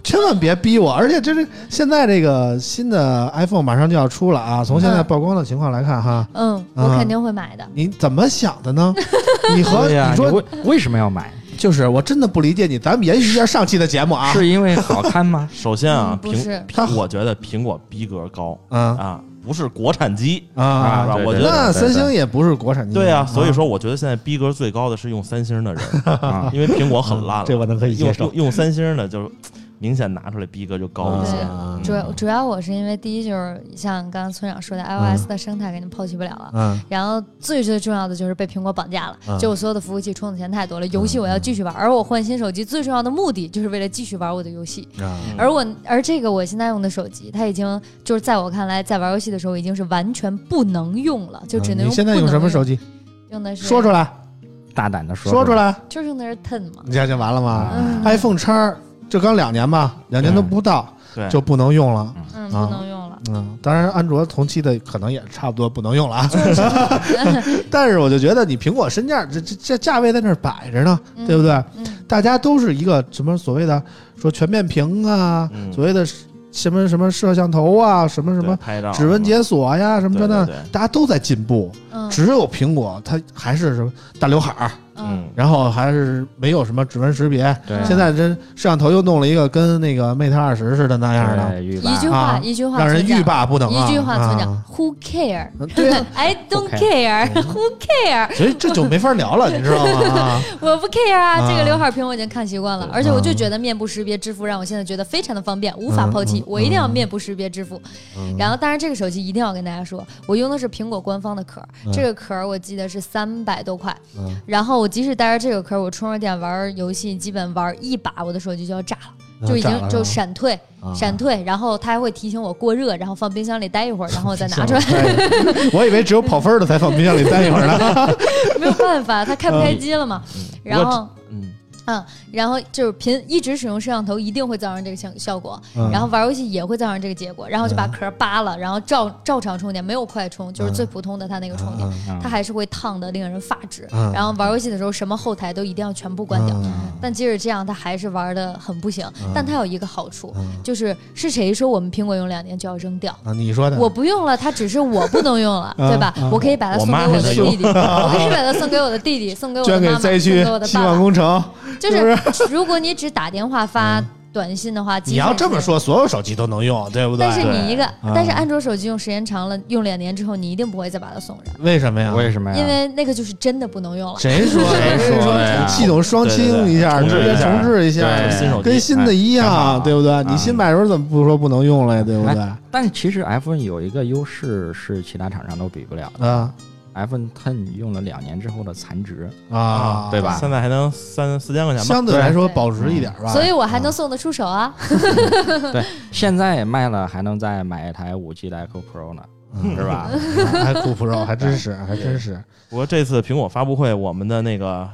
千万别逼我。而且这是现在这个新的 iPhone 马上就要出了啊！从现在曝光的情况来看，哈，嗯，我啊肯定会买的。你怎么想的呢？你和你说为为什么要买？就是，我真的不理解你。咱们延续一下上期的节目啊。是因为好看吗？首先啊，苹我觉得苹果逼格高啊啊，不是国产机，啊，我觉得三星也不是国产机。对啊，所以说我觉得现在逼格最高的是用三星的人，啊，因为苹果很烂了，这我能可以接受用三星的就明显拿出来逼格就高一些。啊主要主要我是因为第一就是像刚刚村长说的，iOS 的生态肯定抛弃不了了。嗯然后最最重要的就是被苹果绑架了，嗯就我所有的服务器充的钱太多了，游戏我要继续玩，而我换新手机最重要的目的就是为了继续玩我的游戏。啊而我而这个我现在用的手机，它已经就是在我看来，在玩游戏的时候已经是完全不能用了，就只能用。现在用什么手？机？用的是说出，来，大胆的说说出，来，就是用的是 Ten 嘛。你这就完了吗嗯？iPhone 叉这刚两年吧，两年都不到对，就不能用了。嗯，啊不能用了。嗯，当然，安卓同期的可能也差不多不能用了啊。但是我就觉得你苹果身价这这这价位在那儿摆着呢，嗯对不对？嗯大家都是一个什么所谓的说全面屏啊，嗯所谓的什么什么摄像头啊，什么什么拍照指纹解锁呀，什么这那对对，对大家都在进步。嗯只有苹果它还是什么大刘海儿，嗯。然后还是没有什么指纹识别。对，现在这摄像头又弄了一个跟那个 Mate 二十似的那样的，一句话一句话让人欲罢不能啊！一句话村长啊，Who care？对呀，I don't care，Who care？所以这就没法聊了，你知道吗？啊，我不 care 啊，啊。这个刘海屏我已经看习惯了，而且我就觉得面部识别支付让我现在觉得非常的方便，无法抛弃嗯，我一定要面部识别支付。嗯。然后，当然这个手机一定要跟大家说，我用的是苹果官方的壳，嗯。这个壳我记得是三百多块，嗯。然后我即使带着这个壳，我充着电玩游戏，基本玩一把我的手机就要炸了，就已经就闪退。啊闪退，然后它还会提醒我过热，然后放冰箱里待一会儿，然后我再拿 出来。来。我以为只有跑分的才放冰箱里待一会儿呢。没有办法，它开不开机了嘛。然后嗯，然后就是频一直使用摄像头一定会造成这个效效果，嗯然后玩游戏也会造成这个结果，然后就把嗯壳扒了，然后照照常充电，没有快充，就是最普通的它那个充电，嗯它还是会烫的令人发指。嗯然后玩游戏的时候，什么后台都一定要全部关掉。嗯但即使这样，它还是玩的很不行。但它有一个好处，嗯就是是谁说我们苹果用两年就要扔掉？啊，你说的，我不用了，它只是我不能用了，嗯对吧嗯？我可以把它送给我的弟弟，我可以把它送给我的弟弟，送给我的妈妈，送灾区给我的希望爸爸。工程。就是如果你只打电话发短信的话，你要这么说，所有手机都能用，对不对？但是你一个对，但是安卓手机用时间长了，用两年之后，你一定不会再把它送人，为什么呀？为什么呀？因为那个就是真的不能用了。谁说谁说的呀系统双清一下，重置一下跟新的一哎样，对不对？你新买的时候怎么不说不能用了呀？对不对？但是其实 iPhone 有一个优势是其他厂商都比不了的啊，iPhone Ten 用了两年之后的残值，啊，对吧现在还能三四千块钱吧？相对来说保值一点吧。所以我还能送得出手啊！对现在卖了还能再买一台五 G 的 iQOO Pro 呢，嗯是吧？还酷 Pro 还真是还真是不过这次苹果发布会，我们的那个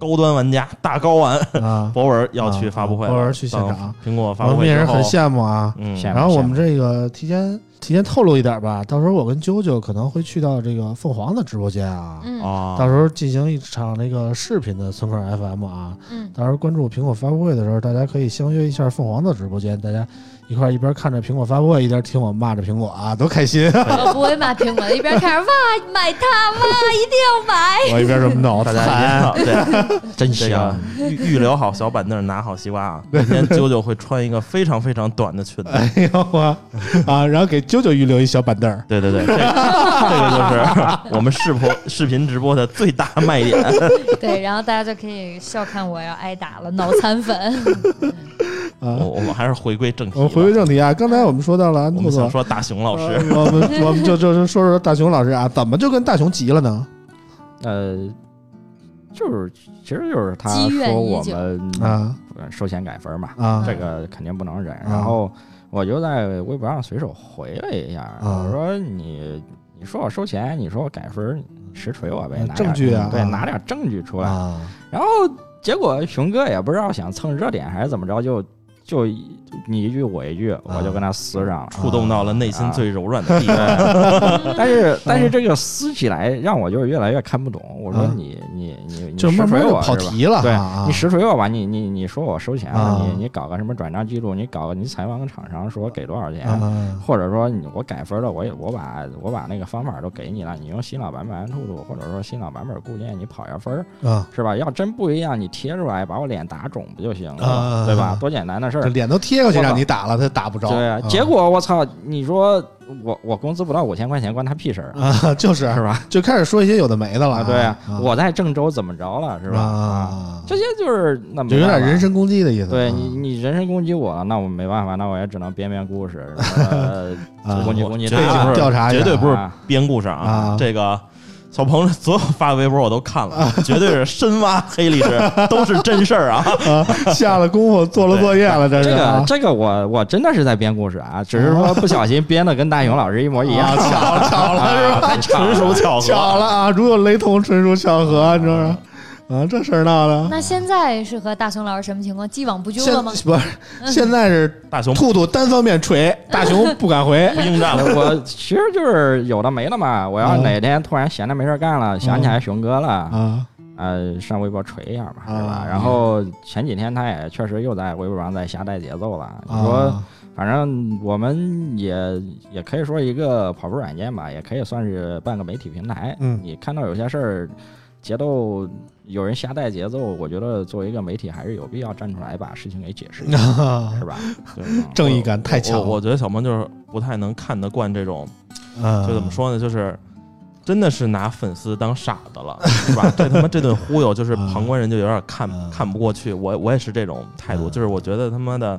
高端玩家大高玩啊。博文要去发布会了，博文去现场。等苹果发布会我们也是很，羡慕啊。嗯，然后我们这个提前提前透露一点吧，到时候我跟啾啾可能会去到这个凤凰的直播间啊，到时候进行一场那个视频的村口 FM 啊，嗯，到时候关注苹果发布会的时候，大家可以相约一下凤凰的直播间，大家一块一边看着苹果发布会，一边听我骂着苹果啊，多开心！我不会骂苹果，一边看着哇买它哇一定要买。我一边这么脑大家对 真这个香。预预留好小板凳，拿好西瓜啊！今天啾啾会穿一个非常非常短的裙子，哎呦我啊，然后给啾啾预留一小板凳儿。对对对，这这个就是我们视播视频直播的最大卖点。对，然后大家就可以笑看我要挨打了，脑残粉。啊我，我们还是回归正题回归正题啊，刚才我们说到了安兔子我们想，说大熊老师，呃我们我们就就是说说大熊老师啊，怎么就跟大熊急了呢？呃，就是其实就是他积怨说已久我们啊呃收钱改分嘛，啊这个肯定不能忍。然后我就在微博上随手回了一下，啊我说你你说我收钱，你说我改分，你实锤我呗，嗯拿点证据啊对，啊拿点证据出来。啊然后结果熊哥也不知道想蹭热点还是怎么着，就就你一句我一句，我就跟他撕上了。触动到了内心最柔软的地方。但是但是这个撕起来让我就是越来越看不懂。我说啊你你你你就实慢慢地锤我是吧跑题了对啊你实锤我吧，你你你说我收钱了，啊你你搞个什么转账记录，你搞个你采访个厂商说给多少钱，啊或者说你我改分了，我也我把我把那个方法都给你了，你用新老版本安兔兔，或者说新老版本固件，你跑一下分儿啊！是吧？要真不一样，你贴出来把我脸打肿不就行了啊？对吧？多简单的事儿。脸都贴过去让你打了，他打不着。对啊，结果我操，你说我我工资不到五千块钱，关他屁事儿。啊，啊，就是是吧？就开始说一些有的没的了。啊，对啊，啊。我在郑州怎么着了，是吧？啊。这些就是那没就有点人身攻击的意思。啊对你，你人身攻击我了，那我没办法，那我也只能编编故事，呃啊。攻击攻击绝他对不是调查绝对不是啊。编故事啊啊！这个小鹏所有发微博我都看了，绝对是深挖黑历史，都是真事儿啊！啊，下了功夫做了作业了，这是这个啊这个我我真的是在编故事啊，只是说不小心编的跟大勇老师一模一样，啊巧了巧了是吧？纯属。巧合，巧了啊，如有雷同，纯属巧合，你知道吗？啊，这事儿闹的。那现在是和大熊老师什么情况？既往不咎了吗？不是，现在是大熊兔兔单方面锤，大熊不敢回不。应战了。我其实就是有的没的嘛。我要啊哪天突然闲着没事干了，想起来熊哥了，啊呃，上微博锤一下吧，是吧啊？然后前几天他也确实又在微博上在瞎带节奏了。你说，啊反正我们也也可以说一个跑步软件吧，也可以算是半个媒体平台。嗯你看到有些事儿节奏有人瞎带节奏，我觉得作为一个媒体还是有必要站出来把事情给解释一下，啊是吧？正义感太强了。我我觉得小鹏就是不太能看得惯这种，啊就怎么说呢，就是。真的是拿粉丝当傻子了，是吧？这他妈这顿忽悠，就是旁观人就有点看嗯看不过去。我我也是这种态度，嗯就是我觉得他妈的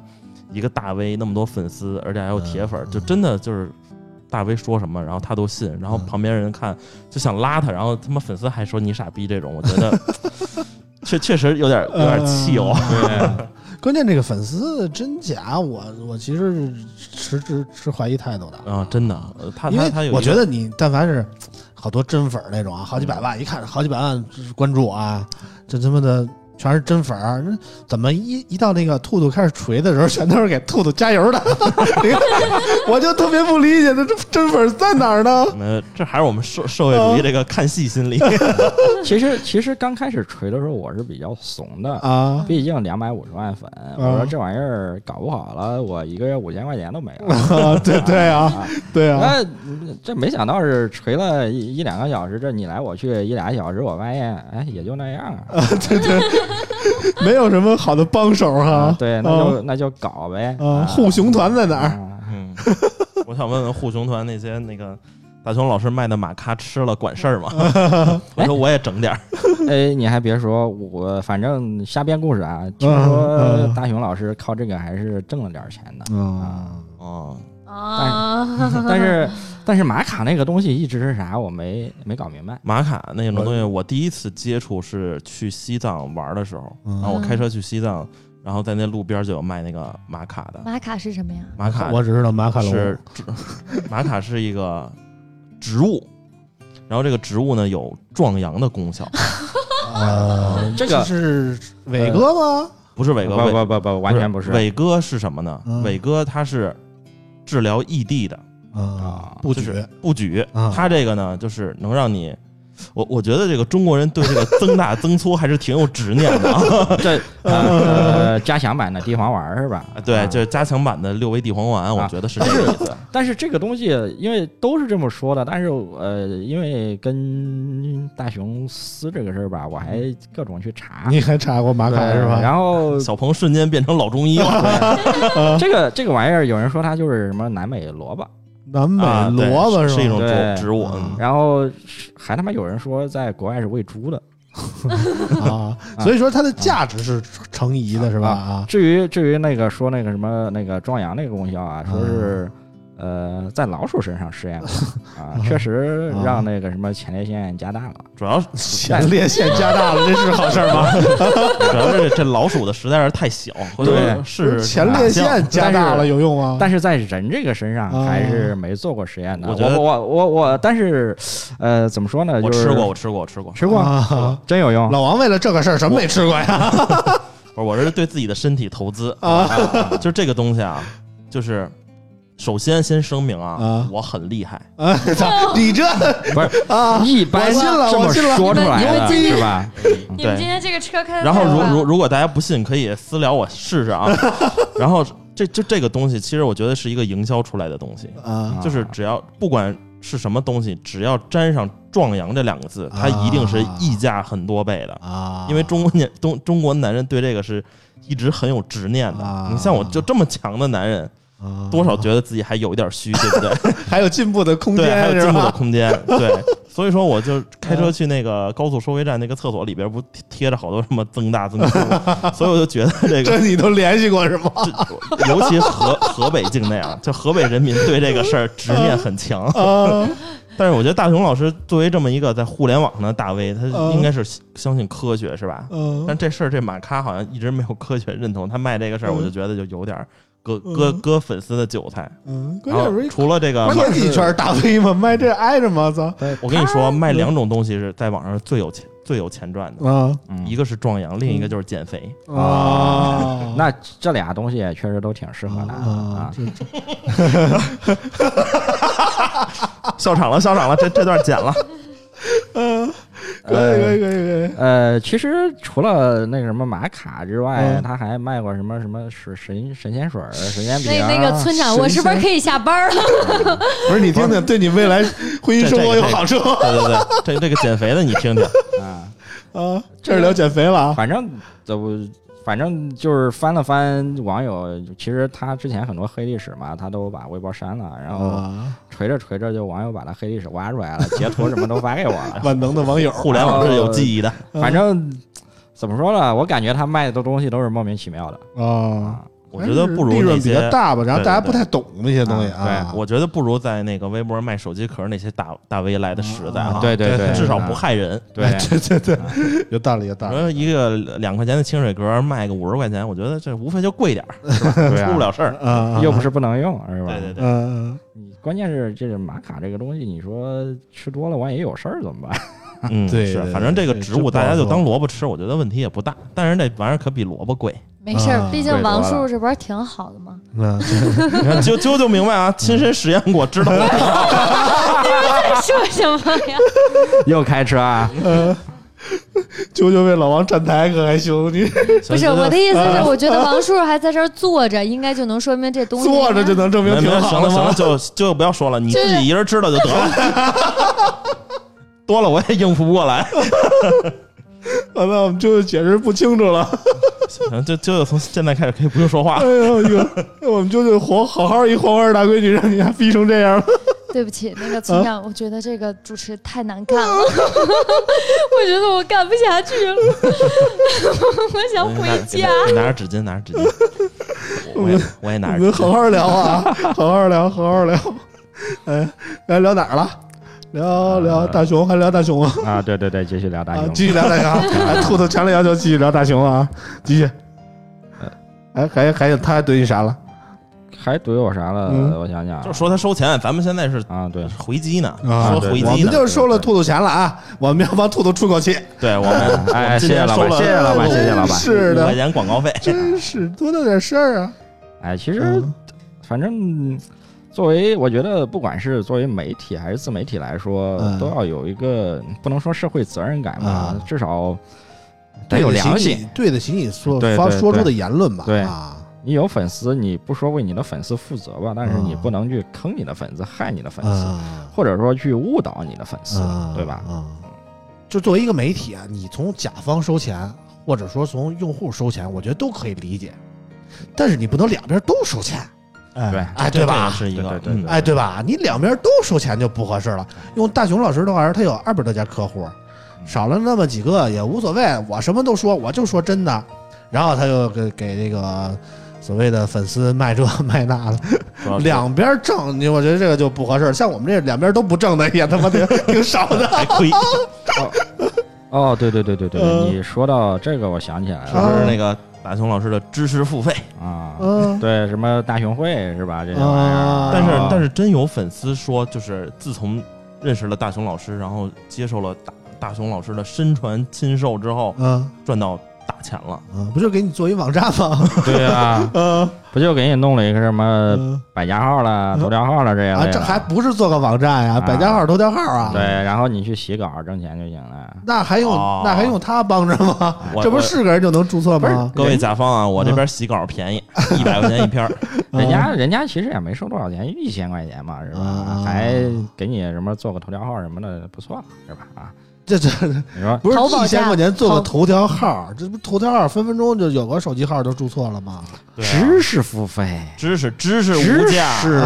一个大 V 那么多粉丝，而且还有铁粉，嗯就真的就是大 V 说什么，然后他都信，然后嗯旁边人看就想拉他，然后他妈粉丝还说你傻逼，这种我觉得 确确实有点有点气哦。对，关键这个粉丝真假，我我其实是持持持怀疑态度的。啊，真的，呃他因为他他有，我觉得你但凡是好多真粉那种啊，好几百万，一看好几百万关注啊，这他妈的全是真粉儿，那怎么一一到那个兔兔开始锤的时候，全都是给兔兔加油的？我就特别不理解，这这真粉儿在哪儿呢？呃，这还是我们社社会主义这个看戏心理。其实其实刚开始锤的时候，我是比较怂的。啊，毕竟两百五十万粉，我说这玩意儿搞不好了，我一个月五千块钱都没了。啊 对对啊，啊，对啊，那这没想到是锤了一一两个小时，这你来我去一俩小时，我发现哎也就那样啊。对对，没有什么好的帮手哈啊，。对，那就那就搞呗。啊，护熊团在哪儿？啊嗯，我想问问护熊团那些那个大熊老师卖的玛咖吃了管事儿吗？回头我也整点儿。哎，你还别说，我反正瞎编故事啊。听嗯说嗯大熊老师靠这个还是挣了点钱的。嗯，哦，啊，但是但是玛卡那个东西一直是啥，我没没搞明白。玛卡那种东西，我第一次接触是去西藏玩的时候，嗯然后我开车去西藏，然后在那路边就有卖那个玛卡的。玛卡是什么呀？玛卡我只知道马卡龙是植玛卡是一个植物，然后这个植物呢有壮阳的功效，啊，这个是伟哥吗？不是伟哥，不不不不，完全不是。伟哥是什么呢嗯？伟哥他是治疗异地的，啊，不举就是不举啊。他这个呢，就是能让你。我我觉得这个中国人对这个增大增粗还是挺有执念的啊！这呃加强版的地黄丸是吧？对，啊就是加强版的六味地黄丸，我觉得是这个意思。但是这个东西，因为都是这么说的，但是呃，因为跟大雄撕这个事儿吧，我还各种去查。你还查过马凯是吧？然后小鹏瞬间变成老中医了，这个这个玩意儿，有人说它就是什么南美萝卜，南美萝卜吧？是一种对植植物，然后还他妈有人说在国外是喂猪的。啊，所以说它的价值是成疑的，是吧？啊，至于至于那个说那个什么那个壮阳那个功效啊，说是。呃，在老鼠身上实验过 啊，确实让那个什么前列腺加大了。主要前列腺加大了，这是好事儿吗？主要是这老鼠的实在是太小，回头对是前列腺加大了有用吗？但是在人这个身上啊还是没做过实验的。我觉得我我我我，但是呃，怎么说呢？就是我吃过，我吃过，我吃过。吃过，啊，真有用。老王为了这个事儿什么没吃过呀？不是，我是对自己的身体投资啊，就是这个东西啊，就是首先先声明啊啊，我很厉害，你这不是啊，一般我信了这么说出来的是吧？你们今 对。天这个车开的然后如如如果大家不信，可以私聊我试试啊。然后这这这个东西，其实我觉得是一个营销出来的东西，啊就是只要不管是什么东西，只要沾上“壮阳”这两个字，它一定是溢价很多倍的。啊，因为中国年中中国男人对这个是一直很有执念的。啊你像我就这么强的男人，啊多少觉得自己还有一点虚，对不对？还有进步的空对，还有进步的吧？空间。对，所以说我就开车去那个高速收费站那个厕所里边，不贴贴着好多什么增大增粗，所以我就觉得这个。这你都联系过是吗？这尤其河河北境内啊，就河北人民对这个事儿执念很强。啊但是我觉得大雄老师作为这么一个在互联网上的大 V，他嗯应该是相信科学是吧？嗯但这事儿这马咖好像一直没有科学认同，他卖这个事儿，嗯我就觉得就有点儿割割割粉丝的韭菜。嗯，关然后除了这个，圈大 V 吗？卖这挨着吗？操我跟你说，卖两种东西是在网上最有钱最有钱赚的，啊嗯一个是壮阳，另一个就是减肥。啊！那这俩东西也确实都挺适合的啊 笑场了，笑场了，这这段剪了。嗯，可以可以可以可以。呃，其实除了那个什么玛卡之外，嗯他还卖过什么什么水神神仙水、神仙饼那那个村长，我是不是可以下班了？不是你听听，对你未来婚姻生活有好处对对对，这这个减肥的你听听，啊，啊！这是聊减肥了啊！反正都反正就是翻了翻网友，其实他之前很多黑历史嘛，他都把微博删了，然后啊，锤着锤着就网友把他黑历史挖出来了，截图什么都发给我了。万能的网友，互联网是有记忆的。反正怎么说呢，我感觉他卖的东西都是莫名其妙的啊，我觉得不如那利润比较，大吧，然后大家对对不太懂那些东西啊啊。我觉得不如在那个微博卖手机壳那些大大 V 来的实在啊哈。对对对 至少不害人。对，对对对，有道理有道理。说一个两块钱的清水格卖个五十块钱，我觉得这无非就贵点儿，出不了事儿。啊，又不是不能用，是吧？对对对，关键是这个玛卡这个东西，你说吃多了万一有事儿怎么办？嗯，是，对对反正这个植物大家就当萝卜吃，我觉得问题也不大。但是这玩意儿可比萝卜贵，没事毕竟王叔叔这不是挺好的吗？嗯，你看啾啾就明白啊，亲身实验过，知道 你在。说什么呀？又开车啊？舅舅为老王站台可还行，你 不是我的意思是，我觉得王叔叔还在这儿坐着，应该就能说明这东西坐着就能证明行了行了，好的吗？就就不要说了，你自己一人知道就得了。多了我也应付不过来。完了我们舅舅解释不清楚了。行，就就从现在开始可以不用说话哎了。呦呦，我们舅舅活好好一黄花大闺女，让你还逼成这样了。对不起，那个村长，我觉得这个主持太难干了，我觉得我干不下去了，我想回家。你拿拿着纸巾，拿着纸巾。我也我也拿我着纸巾。们好好聊啊，好好聊，好好聊。哎，来聊哪儿了？聊聊大熊，还聊大熊啊？啊，对对对，继续聊大啊，熊。继续聊大熊兔兔强烈要求继续聊大熊啊，继续。哎，还还有他还怼你啥了？还怼我啥了？嗯我想想，就是说他收钱，咱们现在是啊，对，回击呢，啊说回击呢。我们就收了兔兔钱了啊！我们要帮兔兔出口气。对我们，哎，谢谢老板，谢谢老板，谢谢老板。是的，五块钱广告费。真是多大点事儿啊！哎，其实嗯反正作为我觉得，不管是作为媒体还是自媒体来说，嗯都要有一个不能说社会责任感吧，嗯至少得有良心。，对得起你说对对对发说出的言论吧？对啊，你有粉丝，你不说为你的粉丝负责吧，但是你嗯不能去坑你的粉丝，害你的粉丝，嗯或者说去误导你的粉丝，嗯对吧？嗯，就作为一个媒体啊，你从甲方收钱，或者说从用户收钱，我觉得都可以理解，但是你不能两边都收钱，哎对哎，对吧？是一个，对对哎，对吧？你两边都收钱就不合适了。用大熊老师的话说，他有二百多家客户，少了那么几个也无所谓，我什么都说，我就说真的。然后他又给给这个所谓的粉丝卖这 卖那的，两边挣，你我觉得这个就不合适。像我们这两边都不挣的，也他妈的挺少的。还亏，哦，对对对对对，嗯。你说到这个，我想起来是了不是那个大熊老师的知识付费？啊，嗯。对，什么大熊会是吧？这些玩意啊。儿，但是但是真有粉丝说，就是自从认识了大熊老师，然后接受了大大熊老师的身传亲授之后，嗯。赚到大钱了。啊，不就给你做一网站吗？对啊，嗯 不就给你弄了一个什么嗯百家号了、头条号了这样的这还不是做个网站呀？啊百家号、头条号啊？对，，然后你去洗稿挣钱就行了。那还用哦那还用他帮着吗？这不是是个人就能注册吗？各位甲方啊，我这边洗稿便宜，一百块钱一篇。人家人家其实也没收多少钱，一千块钱嘛，是吧啊？还给你什么做个头条号什么的，不错，是吧？啊，这这你说不是淘宝价一千块钱做个头条号，这不头条号分分钟就有个手机号就注册了吗？对啊知识付费，知识知识知无价，是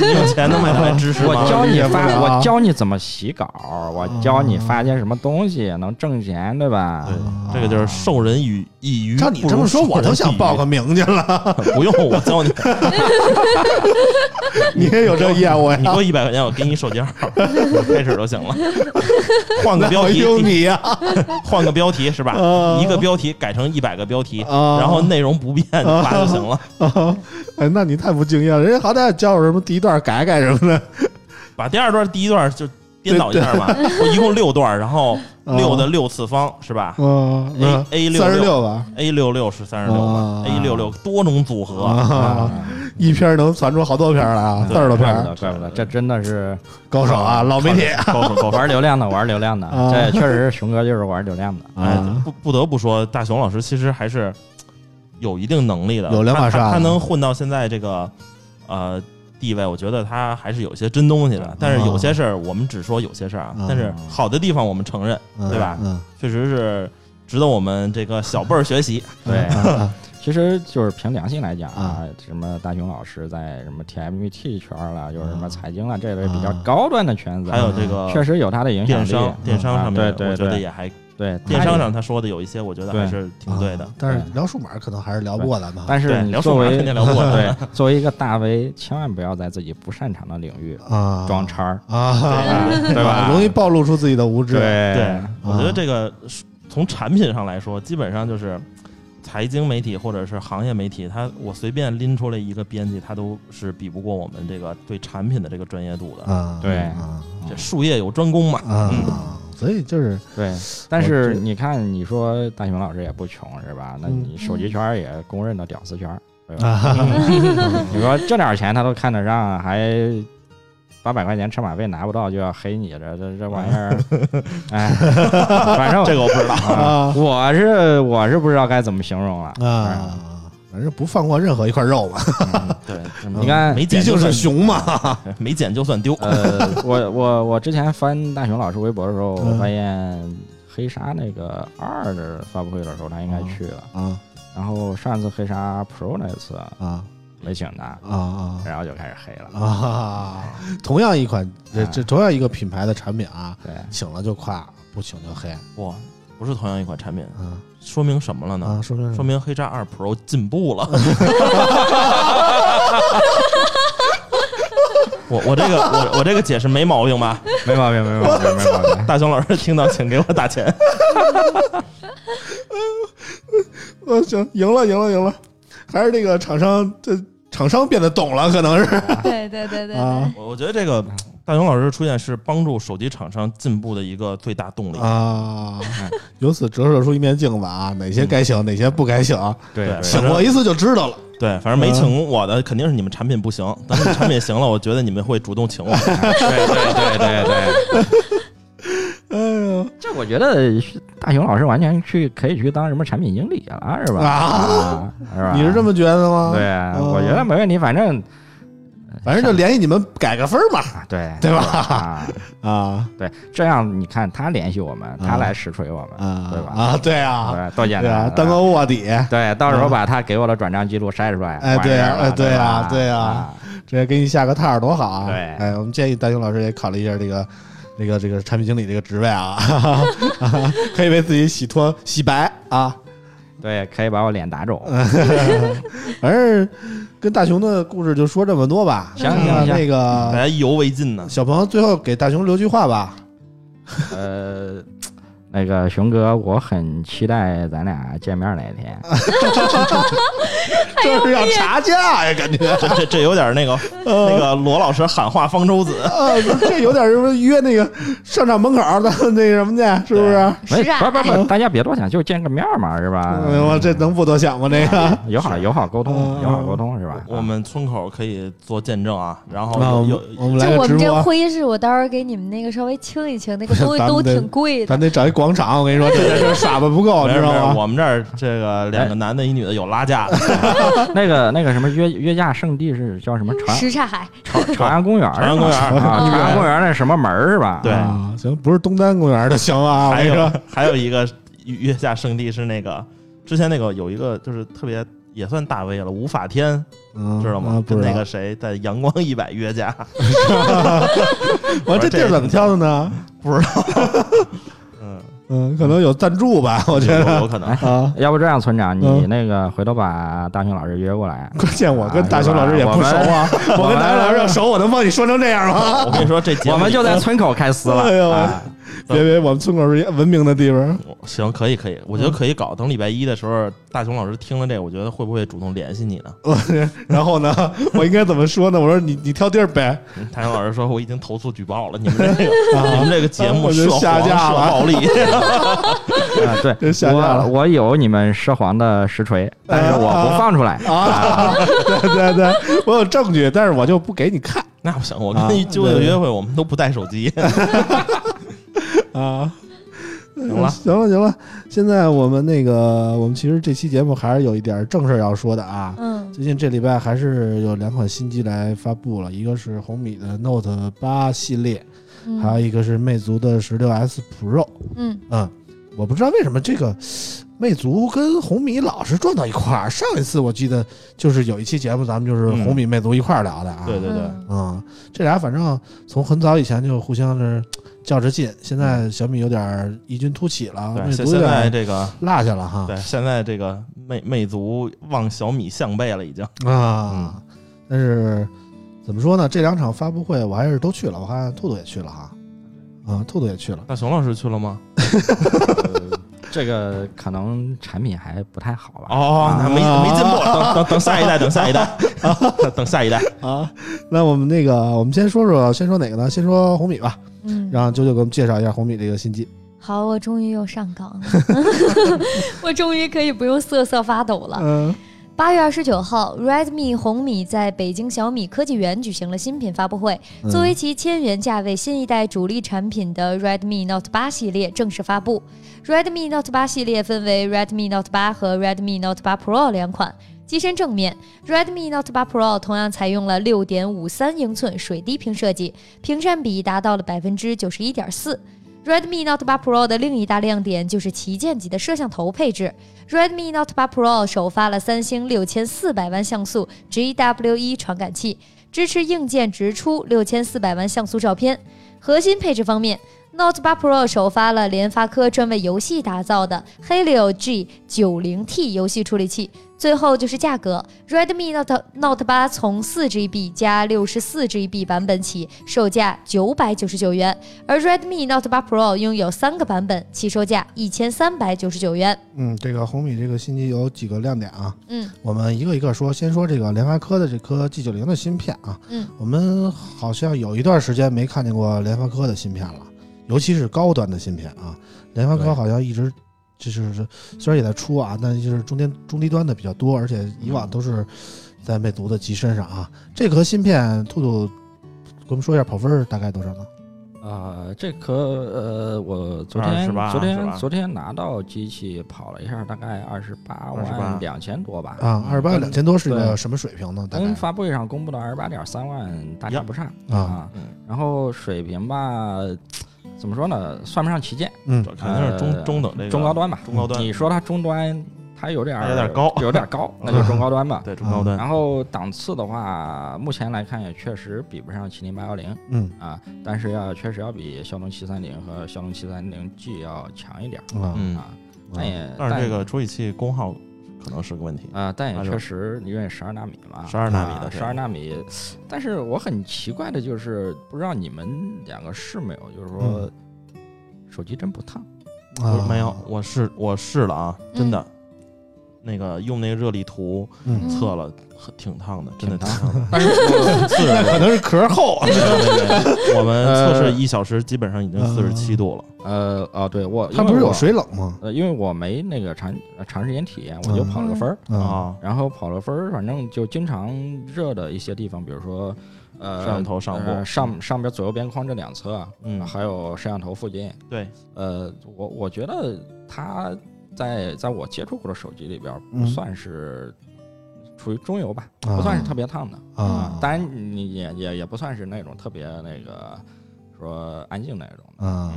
你有钱能买得来知识我？教你发，我教你怎么洗稿，我教你发些什么东西能挣钱，对吧？对，这个就是授人以以鱼，照你这么说，我都想报个名去了。不用我教你，你也有这业务呀？你给我一百块钱，我给你手机号，开始就行了。换个标我题，用你呀？换个标题是吧？啊一个标题改成一百个标题，啊然后内容不变啊发就行了。那你太不敬业了，人家好歹教我什么第一段改改什么的。把第二段、第一段就颠倒一下嘛。我一共六段，然后啊六的六次方是吧嗯 A- A 六三十六吧，？A 六六是三十六吧啊？A 六六多种组合，啊，一篇能传出好多篇来啊，对四十多篇怪不得，，怪不得，这真的是高手啊，老媒体高手。玩流量的，玩流量的，啊这确实是熊哥就是玩流量的。不不得不说，大熊老师其实还是有一定能力的，有两把刷子他能混到现在这个呃地位，我觉得他还是有些真东西的。但是有些事儿，我们只说有些事儿啊啊，但是好的地方我们承认，嗯对吧？嗯，确实是值得我们这个小辈儿学习。对啊 其实就是凭良心来讲啊啊，什么大雄老师在什么 TMT 圈了，就是什么啊财经了这类比较啊高端的圈子，还有这个确实有他的影响力。电商，电商上面，啊对对我觉得对也还对电商上他说的有一些，我觉得还是挺对的啊。但是聊数码可能还是聊不过咱们啊。但是聊你作为数码肯定聊不过 来对作为一个大 V，千万不要在自己不擅长的领域啊，装叉儿，啊，对吧？容易暴露出自己的无知。对对，我觉得这个从产品上来说，基本上就是财经媒体或者是行业媒体，他我随便拎出来一个编辑，他都是比不过我们这个对产品的这个专业度的。啊，对啊这术业有专攻嘛，啊嗯，所以就是对，但是你看，你说大熊老师也不穷是吧？那嗯你手机圈也公认的屌丝圈儿，对吧？啊，你说这点钱他都看得上，还八百块钱车马费拿不到就要黑你，这这这玩意儿，哎，反正这个我不知道。啊，我是我是不知道该怎么形容了啊，反正不放过任何一块肉嘛，嗯对，你看没毕竟捡就是熊嘛。没捡就算丢。呃，我我我之前翻大熊老师微博的时候，嗯我发现黑鲨那个二的发布会的时候，他应该去了。啊然后上次黑鲨 Pro 那次啊没请他，啊啊然后就开始黑了。啊！同样一款，这啊这同样一个品牌的产品啊，对，请了就夸，不请就黑。哇，不是同样一款产品，啊说明什么了呢？啊，说明说明黑鲨二 Pro 进步了。我我这个我我这个解释没毛病吧？没毛病，没毛病，没毛病。大熊老师听到请给我打钱。我，行，赢了，赢了，赢了，还是这个厂商，这厂商变得懂了，可能是 对对对对啊，我我觉得这个大熊老师出现是帮助手机厂商进步的一个最大动力。啊，由此折射出一面镜子啊，哪些该请，哪些不该请，对对请过一次就知道了。对，反正没请我的肯定是你们产品不行。但是产品行了，我觉得你们会主动请我。对对对对对，这 我觉得大雄老师完全去可以去当什么产品经理了，是吧？啊，是吧？你是这么觉得吗？对，嗯我觉得没问题，反正反正就联系你们改个分嘛。啊，对 对吧啊，啊对，这样你看他联系我们，他来实锤我们，啊，对吧？啊，对啊，对，多简单，当个卧底，对，到时候把他给我的转账记录筛出来，哎对啊完事儿了哎对啊对啊啊，直接给你下个套儿多好啊！对哎，我们建议大雄老师也考虑一下这个。这个这个产品经理这个职位啊，可以为自己洗脱洗白啊。对，可以把我脸打肿。嗯反正跟大熊的故事就说这么多吧。行行行那个大家意犹未尽呢。小朋友最后给大熊留句话吧。呃，那个熊哥，我很期待咱俩见面那天。这是要查价呀，感觉。这这这有点那个那个罗老师喊话方舟子。呃，这有点什么约那个商场门口儿的那什么去，是不是？没，是啊不不不，大家别多想，就见个面嘛，是吧？哎呦，这能不多想吗？这个友好友好沟通，嗯友好沟通是吧？我们村口可以做见证啊，然后有有我们来我们这，会议室，我到时候给你们那个稍微清一清，那个 东西都挺贵的。咱得找一广场。我跟你说，这在这傻子不够，知道吗？我们这儿这个两个男的，一女的有拉架的，那个那个什么约约架圣地是叫什么长什刹海，长长安公园儿是吧？长安公园儿啊，长安公园儿那什么门是吧？对啊，行，不是东单公园的行啊，还有还有一个约架圣地是那个之前那个有一个就是特别也算大 V 了，吴法天嗯知道吗？跟那个。谁在阳光一百约架，我这地儿怎么挑的呢？不知道。嗯，嗯，可能有赞助吧，我觉得有可能。啊。要不这样，村长，你嗯那个回头把大雄老师约过来。关键我跟大雄老师也不熟啊，我跟大雄老师要熟，我能帮你说成这样吗？我跟你说，这节目我们就在村口开撕了。哎呦啊别 别，我们村口是一文明的地方。行，可以可以，我觉得可以搞。等礼拜一的时候，大雄老师听了这个，我觉得会不会主动联系你呢？我 然后呢，我应该怎么说呢？我说你你挑地儿呗，嗯大雄老师说我已经投诉举报了，你们这个啊你们这个节目涉黄涉下架了暴力。啊，对，下架了我我有你们涉黄的实锤，但是我不放出来。啊，对对对，我有证据，但是我就不给你看那不行，我啊跟你舅舅约会，我们都不带手机。啊。行了行了，行了，现在我们那个，我们其实这期节目还是有一点正事儿要说的啊。嗯最近这礼拜还是有两款新机来发布了，一个是红米的 Note 八系列，还有嗯一个是魅族的十六 S Pro。嗯，嗯，我不知道为什么这个魅族跟红米老是撞到一块儿。上一次我记得就是有一期节目，咱们就是嗯红米、魅族一块儿聊的啊。对对对，嗯嗯，这俩反正从很早以前就互相是较着劲，现在小米有点异军突起了，对，魅族现现在这个落下了哈。对，现在这个魅魅族望小米项背了，已经。啊，但是怎么说呢？这两场发布会我还是都去了，我看兔兔也去了哈。啊，兔兔也去了。那熊老师去了吗？呃这个可能产品还不太好吧？哦，那没啊没进步，等等等下一代，等下一代，啊等下一代。啊，那我们那个，我们先说说，先说哪个呢？先说红米吧。嗯，让九九给我们介绍一下红米这个新机。好，我终于又上岗了，我终于可以不用瑟瑟发抖了。嗯八月二十九号，Redmi 红米在北京小米科技园举行了新品发布会。嗯作为其千元价位新一代主力产品的 Redmi Note 八系列正式发布。Redmi Note 八系列分为 Redmi Note 八和 Redmi Note 八 Pro 两款。机身正面，Redmi Note 8 Pro 同样采用了6.53英寸水滴屏设计，屏占比达到了百分之九十一点四。Redmi Note 8 Pro 的另一大亮点就是旗舰级的摄像头配置。Redmi Note 8 Pro 首发了三星六千四百万像素 GW1 传感器，支持硬件直出六千四百万像素照片。核心配置方面，Note 8 Pro 首发了联发科专为游戏打造的 Helio G 9 0 T 游戏处理器。最后就是价格，Redmi Note Note 8从 4GB 加 64GB 版本起，售价九百九十九元，而 Redmi Note 8 Pro 拥有三个版本，起售价一千三百九十九元。嗯，这个红米这个新机有几个亮点啊？嗯我们一个一个说，先说这个联发科的这颗 G 9 0的芯片啊。嗯，我们好像有一段时间没看见过联发科的芯片了，尤其是高端的芯片啊。联发科好像一直就是虽然也在出啊，但就是中间中低端的比较多，而且以往都是在魅族的机身上啊。这颗芯片，兔兔给我们说一下跑分大概多少呢？呃，这颗呃，我昨天昨天昨天拿到机器跑了一下，大概二十八28万两千多吧。啊，二十八万两千多是个什么水平呢？大概跟发布会上公布的二十八点三万大差不差啊然后水平吧，怎么说呢，算不上旗舰，嗯这肯定是中呃中等这个中高端吧。中高端你说它中端，它有点儿有点高有点高，那就中高端吧。对中高端然后档次的话，目前来看也确实比不上麒麟八幺零嗯啊，但是要确实要比骁龙七三零和骁龙七三零 G 要强一点嗯，啊。但也但是这个处理器功耗可能是个问题。啊，但也确实因为十二纳米嘛，十二纳米的对十二纳米。但是我很奇怪的就是，不知道你们两个试没有，就是说手机真不烫。啊没有，我试我试了啊，真的嗯，那个用那个热力图嗯，测了，很挺烫的，真的挺挺烫的。但是四十那可能是壳厚啊。我们测试呃一小时，基本上已经四十七度了。呃啊，对我它不是有？水冷吗？呃，因为我没那个长呃长时间体验，我就跑了个分儿。啊啊，然后跑了分儿，反正就经常热的一些地方，比如说，呃，摄像头上部呃上上边左右边框这两侧啊，嗯还有摄像头附近，对，呃，我我觉得它在在我接触过的手机里边嗯不算是处于中游吧，啊不算是特别烫的啊当然你也也也不算是那种特别那个说安静那种的。啊，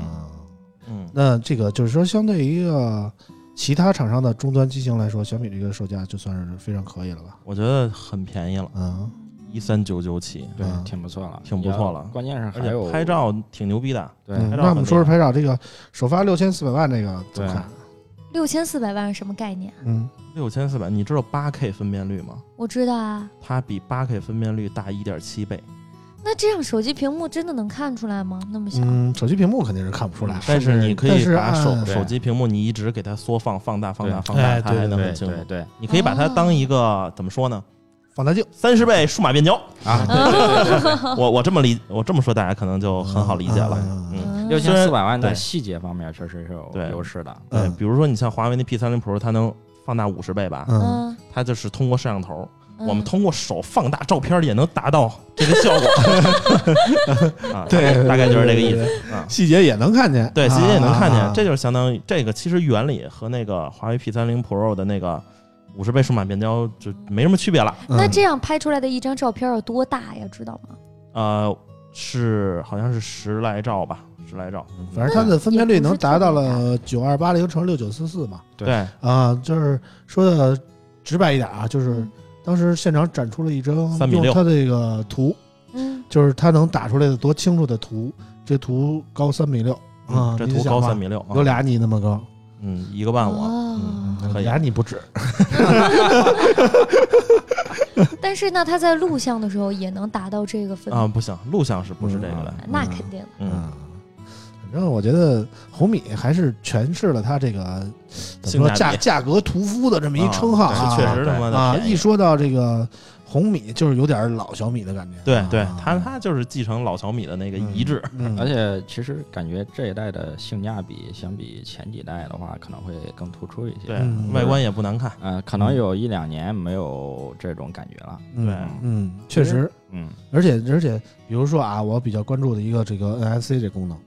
嗯，那这个就是说，相对于一个其他厂商的终端机型来说，小米这个售价就算是非常可以了吧？我觉得很便宜了，嗯一三九九起，对啊，挺不错了，挺不错了关键是而还有且拍照挺牛逼的。对那我们说说拍照，这个首发六千四百万这个怎么看？六千四百万是什么概念？嗯，六千四百，你知道八 K 分辨率吗？我知道啊。它比八 K 分辨率大一点七倍，那这样手机屏幕真的能看出来吗？那么小？嗯，手机屏幕肯定是看不出来，但是你可以把手按手机屏幕你一直给它缩放、放大、放大、放大，哎它还对对能很清楚对。对你可以把它当一个怎么说呢？放大镜三十倍数码变焦。啊，我我这么理，我这么说大家可能就很好理解了。嗯嗯，嗯六千四百万对在细节方面确实是有优势的。对嗯，比如说你像华为那 P 三零 Pro，它能放大五十倍吧？嗯嗯，它就是通过摄像头，嗯我们通过手放大照片也能达到这个效果。啊，对，大概就是这个意，思。细节也能看见，对，细节也能看见啊，这就是相当于这个其实原理和那个华为 P 三零 Pro 的那个五十倍数码变焦就没什么区别了。嗯那这样拍出来的一张照片有多大呀？知道吗？呃，是好像是十来兆吧，十来兆。反正它的分辨率能达到了九二八零乘六九四四嘛。对对，啊，就是说的直白一点啊，就是嗯当时现场展出了一张3比6用它这个图，嗯，就是它能打出来的多清楚的图，这图高三米六啊，这图高三米六，啊有俩你那么高，嗯，一个半我。俩你不止 但是呢，它在录像的时候也能达到这个分啊，不行，录像是不是这个的？那肯定的。嗯，反正我觉得红米还是诠释了它这个怎么说价价价格屠夫的这么一称号啊确实他妈的啊，一说到这个红米就是有点老小米的感觉。对对啊，它它就是继承老小米的那个遗志。嗯，而且其实感觉这一代的性价比相比前几代的话，可能会更突出一些。对嗯，外观也不难看。呃，可能有一两年没有这种感觉了。嗯对嗯，确实，嗯，而且而且，比如说啊，我比较关注的一个这个 NFC 这功能，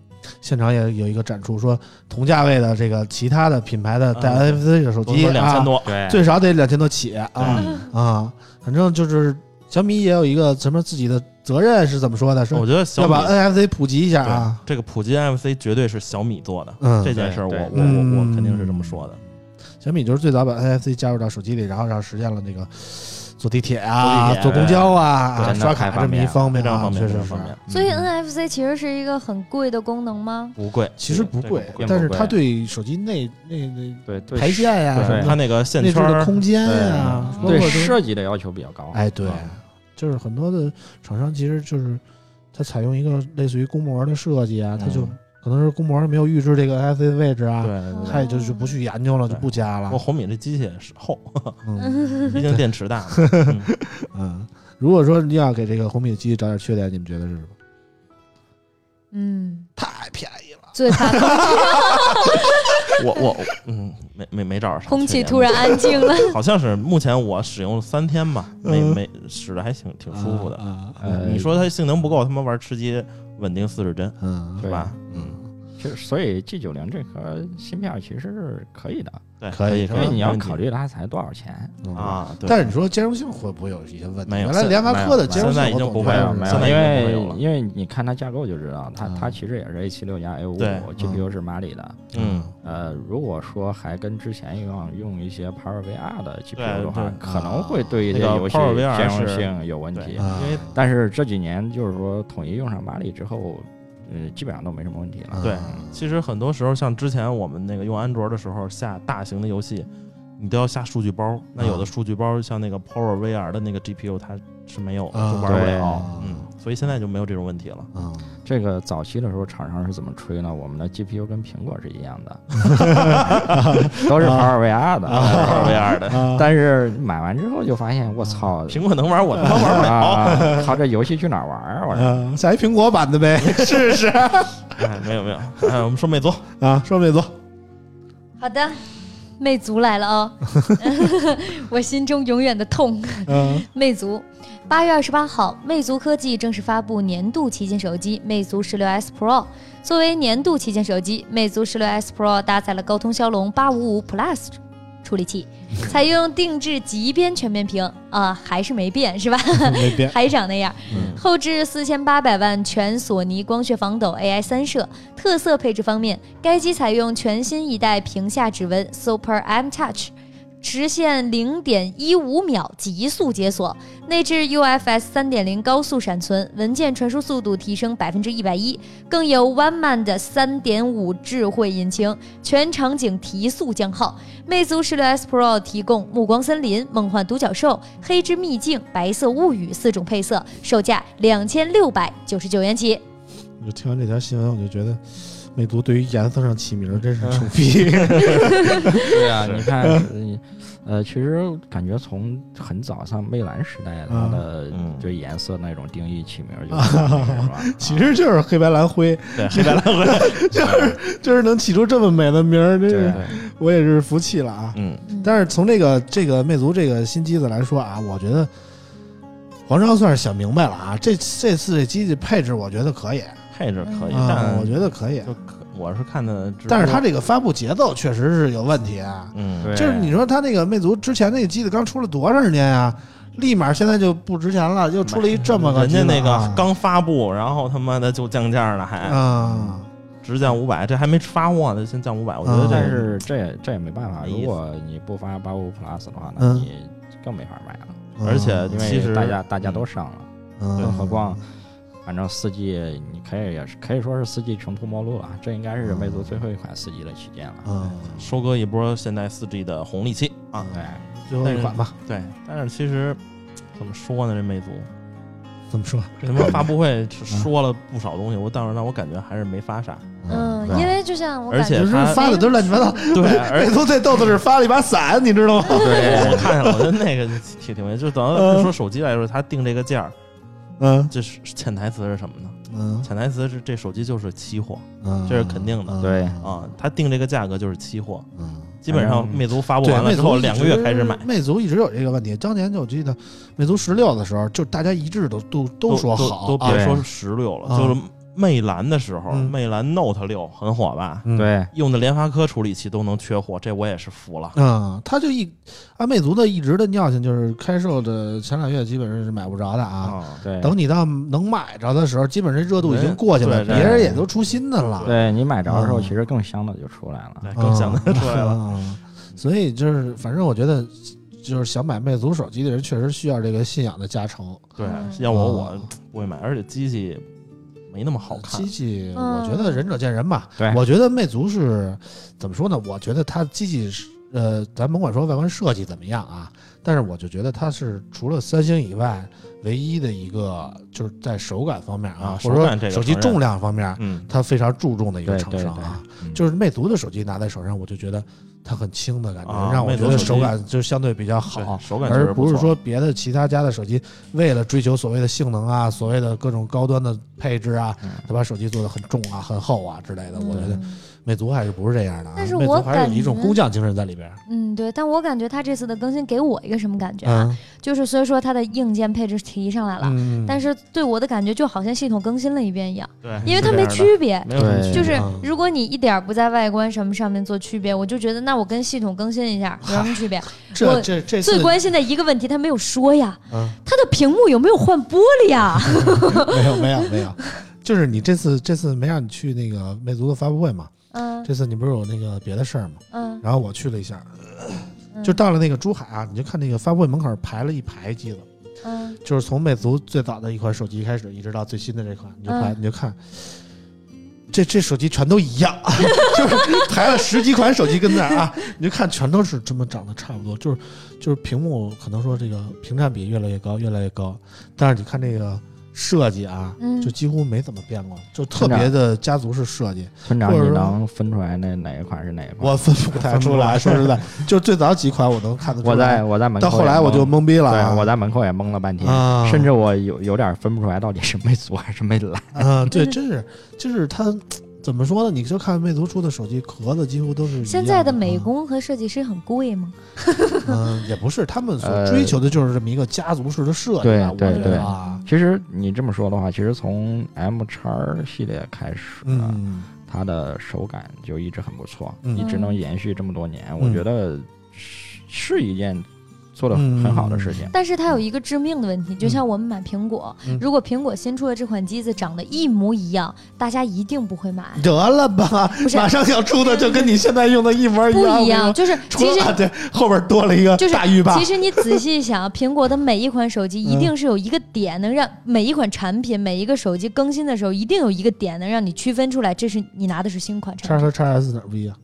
现场也有一个展出，说同价位的这个其他的品牌的带啊 NFC 的手机都说两千啊，多，对最少得两千多起啊嗯啊，反正就是小米也有一个什么自己的责任是怎么说的？是我觉得小米要把 NFC 普及一下啊。这个普及 NFC 绝对是小米做的。嗯，这件事儿我我我我嗯肯定是这么说的。小米就是最早把 NFC 加入到手机里，然后让实现了那个坐地铁啊、坐公交啊、刷卡这么一方便了方面啊，确实是方。便。所以嗯 NFC 其实是一个很贵的功能吗？不贵，其实不贵但是它对手机内内内对对排线呀、什么的它那个线内置圈，的空间呀、对对包括设计的要求比较高。哎，对嗯，就是很多的厂商其实就是它采用一个类似于公模的设计啊，它就嗯可能是公膜没有预知这个 NFC 的位置啊，对对对它也就就不去研究了，就不加了不过。红米这机器也是厚，嗯 毕竟电池大。嗯嗯，如果说你要给这个红米的机器找点缺点，你们觉得是什么？嗯，太便宜了。最怕空 我我嗯，没没没找着啥空气突然安静了。好像是目前我使用三天吧，没嗯没使的还挺挺舒服的。啊，呃你说它性能不够，他妈玩吃鸡稳定四十帧嗯是吧？嗯，其实所以 G 九零这颗芯片其实是可以的，对，可以因为你要考虑它才多少钱。嗯。啊。对，但是你说兼容性会不会有一些问题？没有原来联发科的兼容性现在已不会了没有，因为因为你看它架构就知道，它嗯它其实也是 A 七六加 A 五五，GPU 是马里的。嗯，呃，如果说还跟之前一样用一些 Power VR 的 GPU 的话，可能会对一些那个游戏兼容性有问，题因。啊为但是这几年就是说统一用上马里之后，呃，基本上都没什么问题了。对嗯其实很多时候，像之前我们那个用安卓的时候下大型的游戏，你都要下数据包。那有的数据包像那个 Power VR 的那个 GPU，它是没有就玩不了。嗯，所以现在就没有这种问题了。嗯，这个早期的时候，厂商是怎么吹呢？我们的 GPU 跟苹果是一样的，都是 Power VR 的。Power VR 的，啊 但是买完之后就发现，我操，苹果能玩，我他妈玩不了。啊！靠这游戏去哪儿玩啊？我说嗯，下一苹果版的呗，试试哎，没有没有。哎，我们说魅族，啊，说魅族，好的，魅族来了哦，我心中永远的痛。嗯魅族，八月二十八号，魅族科技正式发布年度旗舰手机魅族十六 S Pro。作为年度旗舰手机，魅族十六 S Pro 搭载了高通骁龙八五五 Plus 处理器，采用定制极边全面屏啊，还是没变是吧？没变，还长那样。嗯后置四千八百万全索尼光学防抖 AI 三摄。特色配置方面，该机采用全新一代屏下指纹 Super M Touch。实现零点一五秒极速解锁，内置 UFS 三点零高速闪存，文件传输速度提升百分之一百一，更有 OneMan 的三点五智慧引擎，全场景提速降耗。魅族十六 S Pro 提供暮光森林、梦幻独角兽、黑之秘境、白色物语四种配色，售价两千六百九十九元起。我就听完这条新闻，我就觉得魅族对于颜色上起名儿真是牛逼。对啊，你看，嗯呃，其实感觉从很早像魅蓝时代，它的嗯对颜色那种定义起名儿就 是吧？其实就是黑白蓝灰，对，黑白蓝灰。就是就是能起出这么美的名儿，真对是我也是服气了啊。嗯，但是从这个这个魅族这个新机子来说啊，我觉得黄章算是想明白了啊。这这次这机器配置，我觉得可以配置可以，啊，但我觉得可以。就可我是看的，但是它这个发布节奏确实是有问题啊。嗯，对就是你说它那个魅族之前那个机子刚出了多长时间呀、立马现在就不值钱了，又出了一这么个人家那个刚发布，然后他妈的就降价了，还啊，直降五百，这还没发货呢，先降五百，我觉得但是这也这也没办法，如果你不发八五 Plus 的话，那嗯你更没法买了，而且其实为大家大家都上了，嗯更何况。反正四 G 你可以也是可以说是四 G 穷途末路了，这应该是魅族最后一款四 G 的旗舰了。嗯，收割一波现在四 G 的红利期啊。对，最后一款吧，对，但是其实怎么说呢？这魅族怎么说？这他妈发布会说了不少东西，我但是让我感觉还是没发啥。嗯因为就像我而感觉就是且它发的都是乱七八糟。对，而且都最逗的是发了一把伞，你知道吗？对，我看见了，我觉得那个挺挺没，就等于说手机来说，它定这个价儿，嗯。这是潜台词是什么呢？嗯。潜台词是这手机就是期货嗯，这是肯定的。对。啊，他定这个价格就是期货，嗯。基本上魅族发布，完了之后，魅族两个月开始买，魅族一直有这个问题。当年就我记得魅族十六的时候，就大家一致都都都说好，啊都别说是十六了，啊就是魅蓝的时候，嗯魅蓝 Note 六很火吧？嗯对，用的联发科处理器都能缺货，这我也是服了。嗯，他就一按魅族的一直的尿性就是开售的前两月基本上是买不着的啊。啊，对，等你到能买着的时候，基本上热度已经过去了，对对别人也都出新的了。对你买着的时候，嗯其实更香的就出来了。对，更想得出来了。嗯所以就是，反正我觉得，就是想买魅族手机的人，确实需要这个信仰的加成。对嗯，要我我嗯不会买，而且机器没那么好看机。器，嗯我觉得仁者见仁吧。对我觉得魅族是怎么说呢？我觉得它机器是，呃，咱甭管说外观设计怎么样啊，但是我就觉得它是除了三星以外唯一的一个，就是在手感方面啊或者手感这个承认说手机重量方面，嗯，它非常注重的一个厂商啊。，嗯就是魅族的手机拿在手上，我就觉得它很轻的感觉，啊让我觉得手感就相对比较好。手感而不是说别的其他家的手机为了追求所谓的性能啊，所谓的各种高端的配置啊，嗯他把手机做的很重啊、很厚啊之类的。我觉得嗯魅族还是不是这样的啊，但是我感觉还是有一种觉工匠精神在里边。嗯，对，但我感觉它这次的更新给我一个什么感觉啊？嗯就是虽说它的硬件配置提上来了，嗯，但是对我的感觉就好像系统更新了一遍一样，对，因为它没区别。没有什么区别就是嗯如果你一点儿不在外观什么上面做区别，我就觉得那我跟系统更新一下有什么区别？这我这这次最关心的一个问题他没有说呀，嗯它的屏幕有没有换玻璃呀？没有没有没 有，就是你这次这次没让你去那个魅族的发布会嘛？嗯这次你不是有那个别的事儿吗？嗯，然后我去了一下，嗯就到了那个珠海啊，你就看那个发布会门口排了一排机子。嗯就是从魅族最早的一款手机开始，一直到最新的这款，你就排，嗯你就看，这这手机全都一样，就是排了十几款手机跟那儿啊，你就看全都是这么长得差不多，就是就是屏幕可能说这个屏占比越来越高，越来越高，但是你看这个设计啊，嗯。就几乎没怎么变过，就特别的家族式设计，村长，或者说你能分出来那哪一款是哪一款？我分不太出来，说实在，就最早几款我能看得出来我在，我在门口也到后来我就懵懵逼了啊，对，我在门口也懵了半天，啊，甚至我有有点分不出来到底是魅族还是魅蓝。嗯，对，真是，就是它怎么说呢？你就看魅族出的手机壳子几乎都是现在的美嗯工和设计师很贵吗？嗯，也不是，他们所呃追求的就是这么一个家族式的设计对吧，我觉对对得啊，其实你这么说的话，其实从 M 叉系列开始，嗯它的手感就一直很不错，嗯一直能延续这么多年，嗯我觉得是是一件做的很好的事情。但是它有一个致命的问题，就像我们买苹果，嗯如果苹果新出的这款机子长得一模一样，大家一定不会买。得了吧，马上要出的就跟你现在用的一模一样不，一样，就是除其实了啊对后边多了一个就是大浴霸其，实你仔细想，苹果的每一款手机一嗯定是有一个点能让每一款产品、每一个手机更新的时候，一定有一个点能让你区分出来，这是你拿的是新款叉产品。和叉 S 哪儿不一样？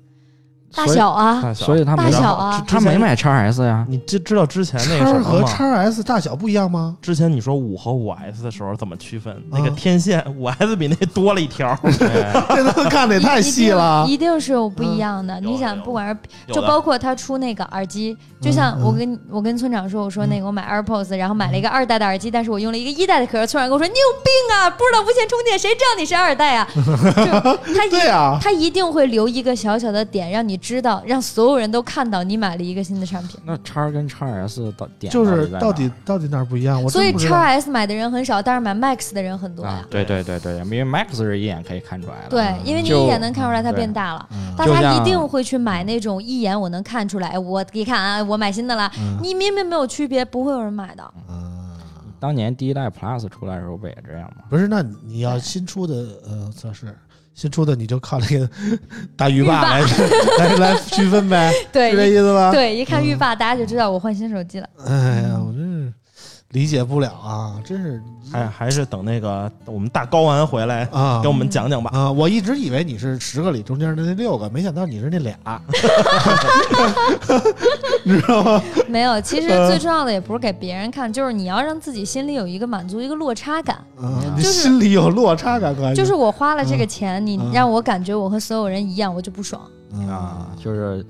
大小啊，大小所以他没大小啊他没买 x S 呀。你知知道之前那个叉什么吗？和叉 S 大小不一样吗？之前你说五和五 S 的时候怎么区分？那个啊天线五 S 比那多了一条，这他妈看的也太细了一定一定是有不一样的。有你想，有不管是有的就包括他出那个耳机，就像嗯我跟我跟村长说，我说那个我买 AirPods，然后买了一个二代的耳机，但是我用了一个一代的壳，村长跟我说你有病啊，不知道无线充电，谁知道你是二代啊？就他一 对啊，他一定会留一个小小的点，让你知道，让所有人都看到你买了一个新的产品。那叉跟叉 S 到点就是到到底到底哪儿不一样？我所以真不知道 x S 买的人很少，但是买 Max 的人很多呀啊。，对对对对，因为 Max 是一眼可以看出来的。对，因为你一眼能看出来它变大了。嗯大家一定会去买那种一眼我能看出来，哎我一看啊，我买新的了。嗯你明明没有区别，不会有人买的。嗯，当年第一代 Plus 出来的时候不也这样吗？不是，那你要新出的，呃，算是新出的，你就靠那个大浴霸来 来来区分呗，是这意思吧？对，一看嗯浴霸，大家就知道我换新手机了。哎呀，我真是理解不了啊，真是还还是等那个我们大高完回来啊给我们讲讲吧。啊！我一直以为你是十个里中间的那六个，没想到你是那俩，你知道吗？没有，其实呃最重要的也不是给别人看，就是你要让自己心里有一个满足，一个落差感。啊，你就是心里有落差感，可还就是我花了这个钱，你嗯让我感觉我和所有人一样，我就不爽。啊，就是，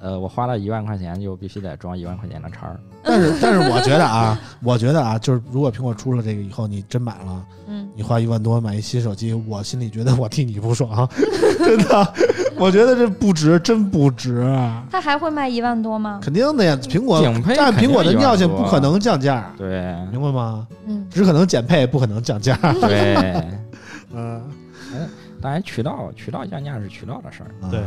呃，我花了一万块钱，就必须得装一万块钱的叉儿。但是，但是我觉得啊，我觉得啊，就是如果苹果出了这个以后，你真买了，嗯，你花一万多买一新手机，我心里觉得我替你不爽，真的，我觉得这不值，真不值啊！它还会卖一万多吗？肯定的呀，苹果按苹果的尿性1万多不可能降价，对明白吗？嗯，只可能减配，不可能降价。对，嗯，当然渠道渠道降价是渠道的事儿。对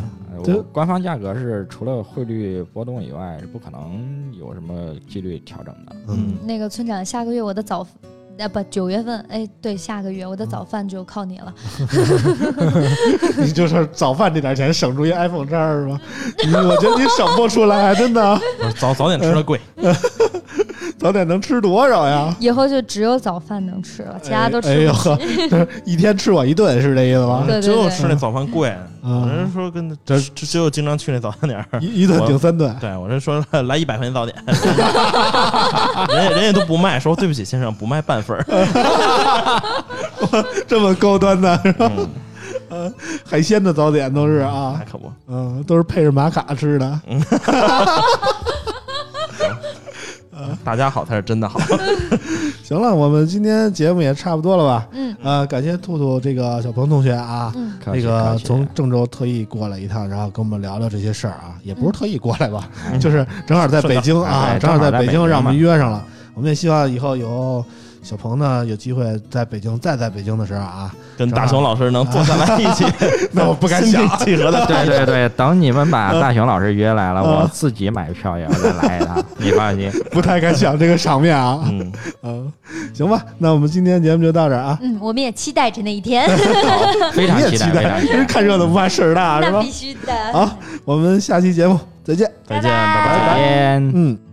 我官方价格是除了汇率波动以外，是不可能有什么几率调整的。嗯，那个村长，下个月我的早，呃不，九月份，哎，对，下个月我的早饭就靠你了。你就是早饭这点钱省出一 iPhone 叉是吗？我觉得你省不出来，真的。早早点吃的贵，早点能吃多少呀？以后就只有早饭能吃了，其他都哎呦吃不起。呵，这一天吃我一顿是这意思吗？对对只有吃那早饭贵。嗯我人说跟这只只有经常去那早餐点儿，一一顿顶三顿，对我这说来一百块钱早点，人家人家都不卖，说对不起先生不卖半份儿。这么高端的是吧嗯，海鲜的早点都是啊那，可不。嗯，都是配着玛卡吃的。大家好才是真的好。行了，我们今天节目也差不多了吧？嗯呃，感谢兔兔这个小鹏同学啊，嗯，那个从郑州特意过来一趟，然后跟我们聊聊这些事儿啊，也不是特意过来吧，就是正好在北京啊，正好在北京让我们约上了。我们也希望以后有小鹏呢有机会在北京，再在北京的时候啊，跟大熊老师能坐下来一起，那我不敢 心想平气和的。对对对，等你们把大熊老师约来了，嗯我自己买票也要再来一趟，你放心。不太敢想这个场面啊。嗯，嗯，行吧，那我们今天节目就到这儿啊。嗯，我们也期待着那一天，非常期待，非常看热闹不怕事儿大是吧那必？须的。好，我们下期节目再见。再见，拜拜拜再见。嗯。